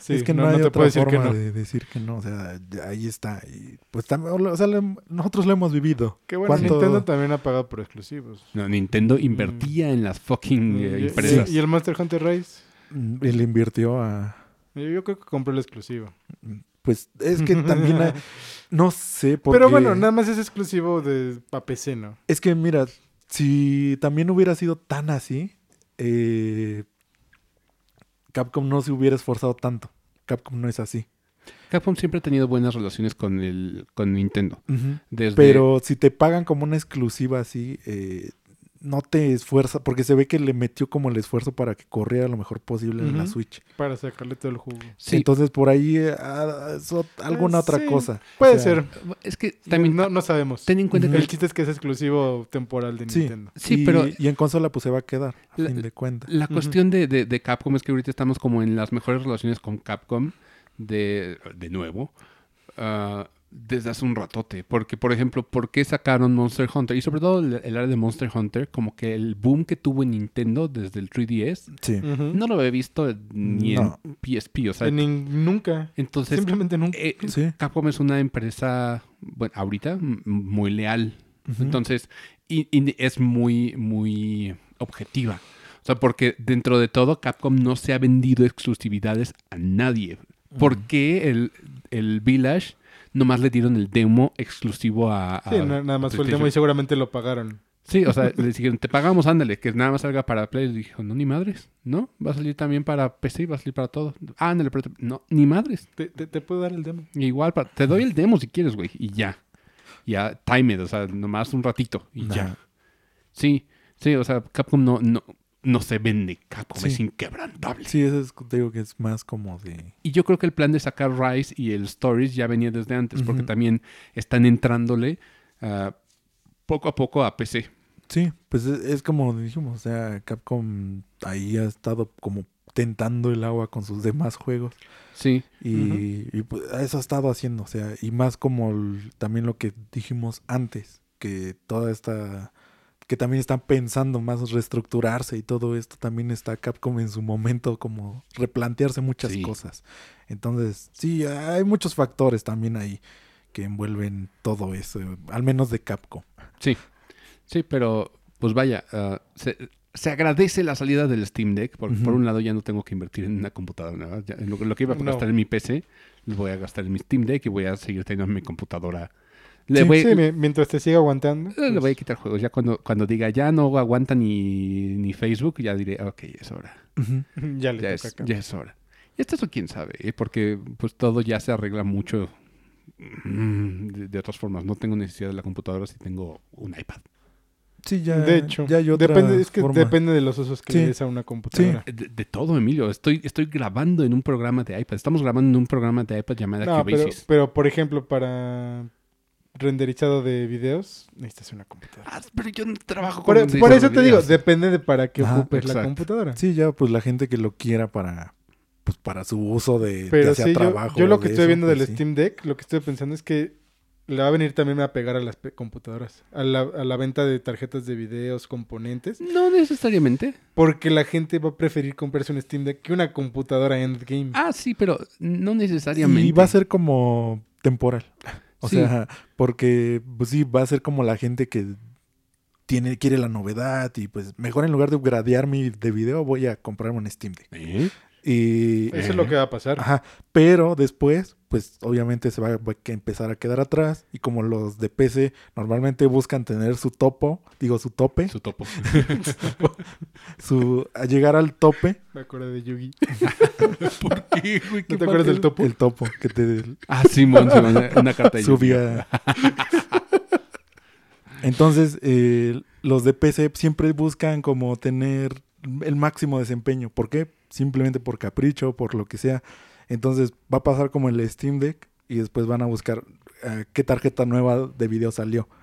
Sí, es que no, hay te otra puedo decir que forma no. de decir que no. O sea, ahí está. Y pues también, o sea, lo- nosotros lo hemos vivido. Que bueno, ¿Cuánto- Nintendo también ha pagado por exclusivos. No, Nintendo invertía en las fucking eh, Y- empresas. y, y el Monster Hunter Rise, Mm, Él invirtió a. yo, yo creo que compró el exclusivo. Pues es que también. hay- no sé. Pero bueno, nada más es exclusivo de pa' PC, ¿no? Es que mira, si también hubiera sido tan así, eh, Capcom no se hubiera esforzado tanto. Capcom no es así. Capcom siempre ha tenido buenas relaciones con el con Nintendo. Desde, Pero si te pagan como una exclusiva así, eh, no te esfuerza, porque se ve que le metió como el esfuerzo para que corriera lo mejor posible en la. Switch. Para sacarle todo el jugo. sí, Entonces por ahí ah, es ot- alguna Eh, otra sí, cosa. Puede O sea, ser. es que también no, no sabemos. ten en cuenta que El chiste es que es exclusivo temporal de Sí. Nintendo. Sí, y, pero- y en consola pues se va a quedar, a La- fin de cuentas. La cuestión de, de- de Capcom es que ahorita estamos como en las mejores relaciones con Capcom de, de nuevo ah, desde hace un ratote. Porque, por ejemplo, ¿por qué sacaron Monster Hunter? Y sobre todo el, el área de Monster Hunter, como que el boom que tuvo en Nintendo desde el 3DS, Sí. No lo había visto ni No. en PSP. O sea, En nin- nunca. entonces Simplemente nunca. eh, Sí. Capcom es una empresa, bueno, ahorita muy leal. Entonces, y, y es muy, muy objetiva. O sea, porque dentro de todo, Capcom no se ha vendido exclusividades a nadie. ¿Por qué el, el Village nomás le dieron el demo exclusivo a... a Sí, na- nada más fue el demo y seguramente lo pagaron. Sí, o sea, le dijeron, te pagamos, ándale, que nada más salga para Play. Y dijo, no, ni madres, ¿no? Va a salir también para PC, va a salir para todo. Ándale, pero te- no, ni madres. Te, te, te puedo dar el demo. Igual, pa- te doy el demo si quieres, güey, y ya. Ya, time it, o sea, nomás un ratito y Nah. ya. Sí, sí, o sea, Capcom no, no, no se vende. Capcom Sí. es inquebrantable. Sí, eso es, te digo que es más como de... Y yo creo que el plan de sacar Rise y el Stories ya venía desde antes, porque también están entrándole ah, poco a poco a PC. Sí, pues es, es como dijimos, o sea, Capcom ahí ha estado como tentando el agua con sus demás juegos. Sí, Y, pues, eso ha estado haciendo, o sea, y más como el- también lo que dijimos antes, que toda esta, que también están pensando más reestructurarse y todo esto, también está Capcom en su momento como replantearse muchas Sí. cosas. Entonces, sí, hay muchos factores también ahí que envuelven todo eso, al menos de Capcom. sí, sí, pero pues vaya, ah, se, se agradece la salida del Steam Deck, porque por un lado ya no tengo que invertir en una computadora. Ya, en lo, lo que iba a No. gastar en mi PC, lo voy a gastar en mi Steam Deck y voy a seguir teniendo mi computadora. Le, Sí, voy, Sí, mi- mientras te siga aguantando. eh, le pues, voy a quitar juegos. Ya cuando, cuando diga ya no aguanta ni, ni Facebook, ya diré, ok, es hora. ya le Ya toca es, acá. ya es hora. Y esto eso quién sabe, ¿eh? porque pues todo ya se arregla mucho mm, de, de otras formas. No tengo necesidad de la computadora si tengo un iPad. Sí, ya. de hecho, ya depende, es que forma. depende de los usos que Sí. le des a una computadora. De, de todo, Emilio. Estoy, estoy grabando en un programa de iPad. Estamos grabando en un programa de iPad llamado No, pero, Cubasis. pero por ejemplo, para renderizado de videos, necesitas una computadora. Ah, pero yo no trabajo Por, con por eso te digo, depende de para qué Ajá, ocupes la computadora. Sí, ya, pues la gente que lo quiera para. Pues para su uso de. Pero sea sí, yo, trabajo. yo lo que de estoy eso, viendo pues del sí. Steam Deck, lo que estoy pensando es que le va a venir también a pegar a las computadoras, a la, a la venta de tarjetas de videos, componentes, No necesariamente. porque la gente va a preferir comprarse un Steam Deck que una computadora endgame. Ah, sí, pero no necesariamente. Y va a ser como temporal. O Sí. sea, porque pues sí, va a ser como la gente que tiene, quiere la novedad y pues mejor en lugar de gradear mi de video voy a comprarme un Steam Deck. ¿Eh? Y, Eso es lo que va a pasar. ajá, pero después, pues obviamente se va a va a empezar a quedar atrás y como los de PC normalmente buscan tener su topo, digo su tope, Su topo. su a llegar al tope, Me acuerdo de Yugi. ¿Por qué, güey? ¿No te acuerdas del topo? el topo que te Ah, Simón, Simón, una carta de subía. Entonces, eh, los de PC siempre buscan como tener el máximo desempeño. ¿Por qué? Simplemente por capricho, por lo que sea. Entonces, va a pasar como el Steam Deck y después van a buscar eh, qué tarjeta nueva de video salió.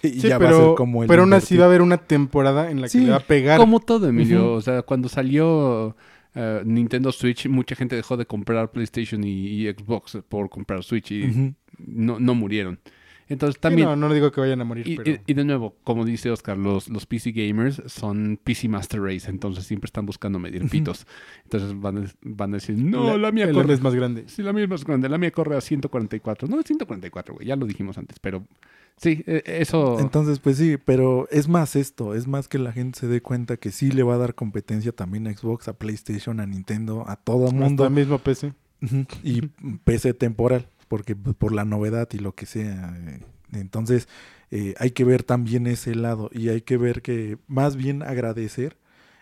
Y Sí, ya va a ser como el pero aún así va a haber una temporada en la que le va a pegar. Como todo, Emilio. O sea, cuando salió eh, Nintendo Switch, mucha gente dejó de comprar PlayStation y, y Xbox por comprar Switch y no, no murieron. Entonces Sí, también... no, no digo que vayan a morir, Y, pero... y- de nuevo, como dice Oscar, los, los PC gamers son PC Master Race, entonces siempre están buscando medir pitos. Entonces van, a- van a decir, no, la, mía el corre. es más grande. Sí, la mía es más grande, la mía corre a 144. No, es 144, güey, ya lo dijimos antes, pero sí, eh, eso... Entonces, pues sí, pero es más esto, es más que la gente se dé cuenta que sí le va a dar competencia también a Xbox, a PlayStation, a Nintendo, a todo el mundo. Hasta mismo PC. Y PC temporal, porque pues, por la novedad y lo que sea. eh, Entonces, eh, hay que ver también ese lado y hay que ver que más bien agradecer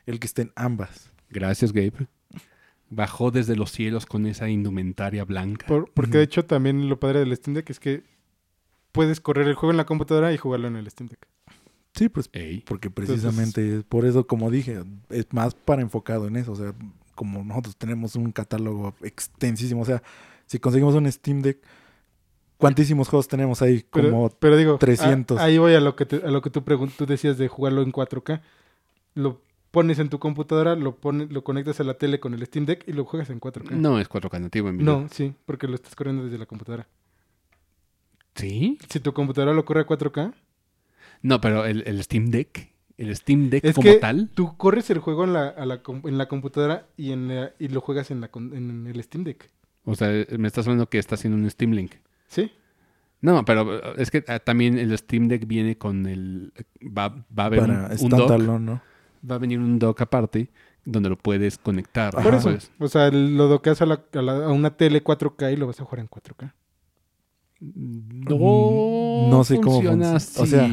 el que estén ambas. Gracias, Gabe. Bajó desde los cielos con esa indumentaria blanca. Por- porque de hecho también lo padre del Steam Deck es que puedes correr el juego en la computadora y jugarlo en el Steam Deck. Sí, pues Ey. porque precisamente por eso, como dije, es más para enfocado en eso. O sea, como nosotros tenemos un catálogo extensísimo, o sea, si conseguimos un Steam Deck, ¿cuántísimos juegos tenemos ahí? Pero, Como pero digo, 300. a- ahí voy a lo que, te- a lo que tú, pregun- tú decías de jugarlo en 4K. Lo pones en tu computadora, lo, pones, lo conectas a la tele con el Steam Deck y lo juegas en 4K. No es 4K nativo, Emilio. No, sí, porque lo estás corriendo desde la computadora. ¿Sí? Si tu computadora lo corre a 4K, No, pero el, el Steam Deck, el Steam Deck Es como que tal, tú corres el juego en la, a la com- en la computadora y, en la- y lo juegas en, la, con- en el Steam Deck. O sea, me estás hablando que está haciendo un Steam Link. ¿Sí? No, pero eh, es que ah, también el Steam Deck viene con el... Va, va a haber un, para un dock, standalone, ¿no? va a venir un dock aparte donde lo puedes conectar. Por eso. Pues, O sea, lo doqueas a, la- a la- a una tele 4K y lo vas a jugar en 4K. no, Mm, no sé cómo funciona func- o sea-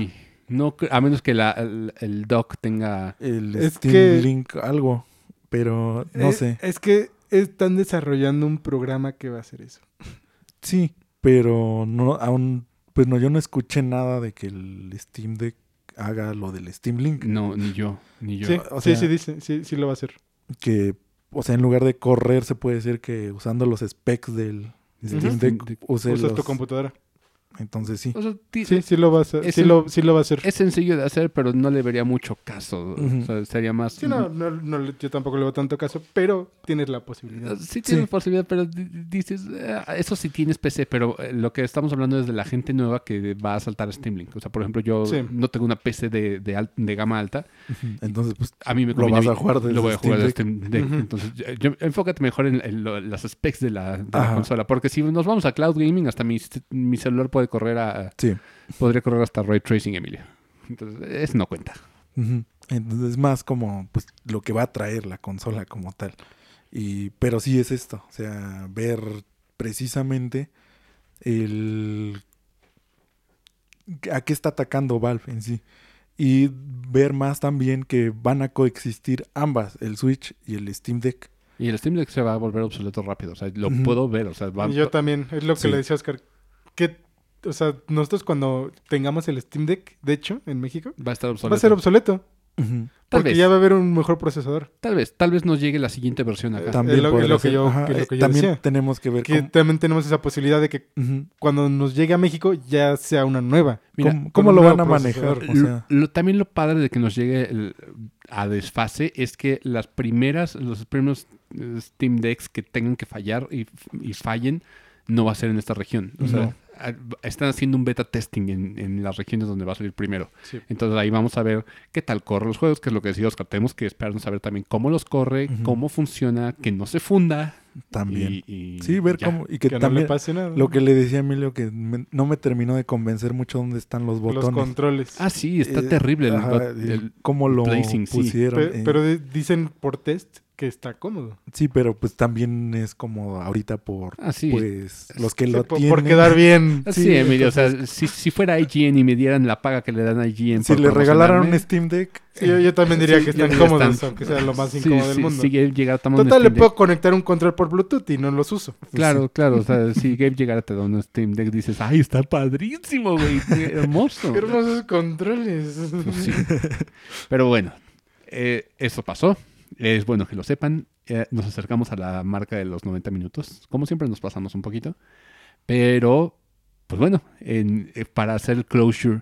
no, a menos que la- el, el dock tenga... El Es Steam que- Link, algo. Pero no sé. Es que están desarrollando un programa que va a hacer eso. Sí, pero no, aún, pues no, yo no escuché nada de que el Steam Deck haga lo del Steam Link. No, ni yo, ni yo. Sí, o sí, sea- sí, dice, sí, sí lo va a hacer. Que, o sea, en lugar de correr, se puede decir que usando los specs del Steam Ujú. Deck use Usas los- tu computadora. Entonces sí. O sea, Sí, sí lo va a hacer. Es Sí lo, sí lo va a hacer. Es sencillo de hacer, pero no le vería mucho caso. Ujú. O sea, sería más... Sí, no, no, no le- yo tampoco le veo tanto caso, pero tienes la posibilidad. Sí tienes Sí. posibilidad, pero di- dices, "Eh, eso sí tienes PC, pero eh, lo que estamos hablando es de la gente nueva que va a saltar a Steam Link. O sea, por ejemplo, yo Sí. no tengo una PC de, de, al- de gama alta. Ujú. Entonces, pues, A mí me Lo vas a jugar desde Lo voy a jugar de Steam Steam Deck. Ujú. Entonces, yo- yo- enfócate mejor en, en lo- las specs de la, de la consola. Porque si nos vamos a cloud gaming, hasta mi, mi celular puede correr a... sí. Podría correr hasta Ray Tracing, Emilio. Entonces, eso no cuenta. Entonces es más como pues lo que va a traer la consola como tal. Y, pero sí es esto, o sea, ver precisamente el a qué está atacando Valve en sí. Y ver más también que van a coexistir ambas, el Switch y el Steam Deck. Y el Steam Deck se va a volver obsoleto rápido. O sea, lo puedo ver. O sea, va, Y yo también, es lo que Sí. le decía a Oscar. ¿Qué o sea, nosotros cuando tengamos el Steam Deck, de hecho, en México, Va a estar obsoleto. va a ser obsoleto. Ujú. Tal Porque vez. ya va a haber un mejor procesador. Tal vez, tal vez nos llegue la siguiente versión acá. También es lo- es podría lo que yo- Ajá, que es lo eh, que yo También decía. tenemos que ver Que cómo, también tenemos esa posibilidad de que cuando nos llegue a México ya sea una nueva. Mira, cómo- cómo un lo van a manejar. procesador. O sea, Lo- lo- también lo padre de que nos llegue el- a desfase es que las primeras, los primeros eh, Steam Decks que tengan que fallar y, y fallen, no va a ser en esta región. O sea, No. Están haciendo un beta testing en, en las regiones donde va a salir primero. Sí. Entonces ahí vamos a ver qué tal corren los juegos, que es lo que decía Oscar. Tenemos que esperarnos a ver también cómo los corre, cómo funciona, que no se funda. también. Y, y sí, ver ya. cómo. Y que, Que no también. le pase nada. Lo que le decía a Emilio, que me- no me terminó de convencer mucho dónde están los Los botones. controles. Ah, sí, está Eh, terrible el, ajá, bot- el- el- cómo lo placing, sí. pusieron. Pe- eh, pero dicen por test que está cómodo. Sí, pero pues también es como ahorita por Ah, sí. pues los que Sí, lo por, tienen. por quedar bien. Sí, Sí, Emilio, o sea, si, si fuera IGN y me dieran la paga que le dan a IGN Si le regalaran un Steam Deck, Sí, yo, yo también diría que están cómodos, están. aunque sea lo más incómodo del mundo. Si Gabe llegara a tomar un Total, le puedo Deck- conectar un control por Bluetooth y no los uso. Claro, claro, o sea, si Gabe llegara a te da un Steam Deck, dices, ay, está padrísimo, güey, qué hermoso. Qué hermosos controles. Pues sí. Pero bueno, eh, eso pasó. Es bueno que lo sepan. Eh, nos acercamos a la marca de los 90 minutos. Como siempre nos pasamos un poquito. Pero, pues bueno, en- eh, para hacer el closure,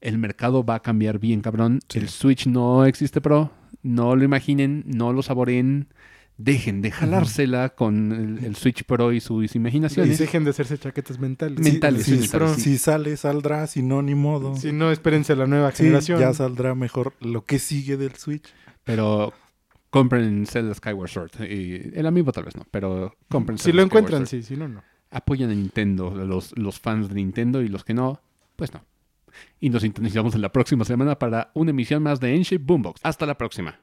el mercado va a cambiar bien, cabrón. Sí. El Switch no existe Pro. No lo imaginen, no lo saboreen. Dejen de jalársela con el, el Switch Pro y sus Y imaginaciones. dejen de hacerse chaquetas mentales. Men- mentales, si, sí, mentales, si sí. sale, saldrá, si no, ni modo. Si no, espérense la nueva Sí, generación. ya saldrá mejor lo que sigue del Switch. Pero compren Zelda Skyward Sword. Y el amiibo tal vez no, pero compren si lo encuentran, sí. Si no, no. Apoyan a Nintendo, los, los fans de Nintendo y los que no, pues no. Y nos sintonizamos en la próxima semana para una emisión más de N-Shape Boombox. Hasta la próxima.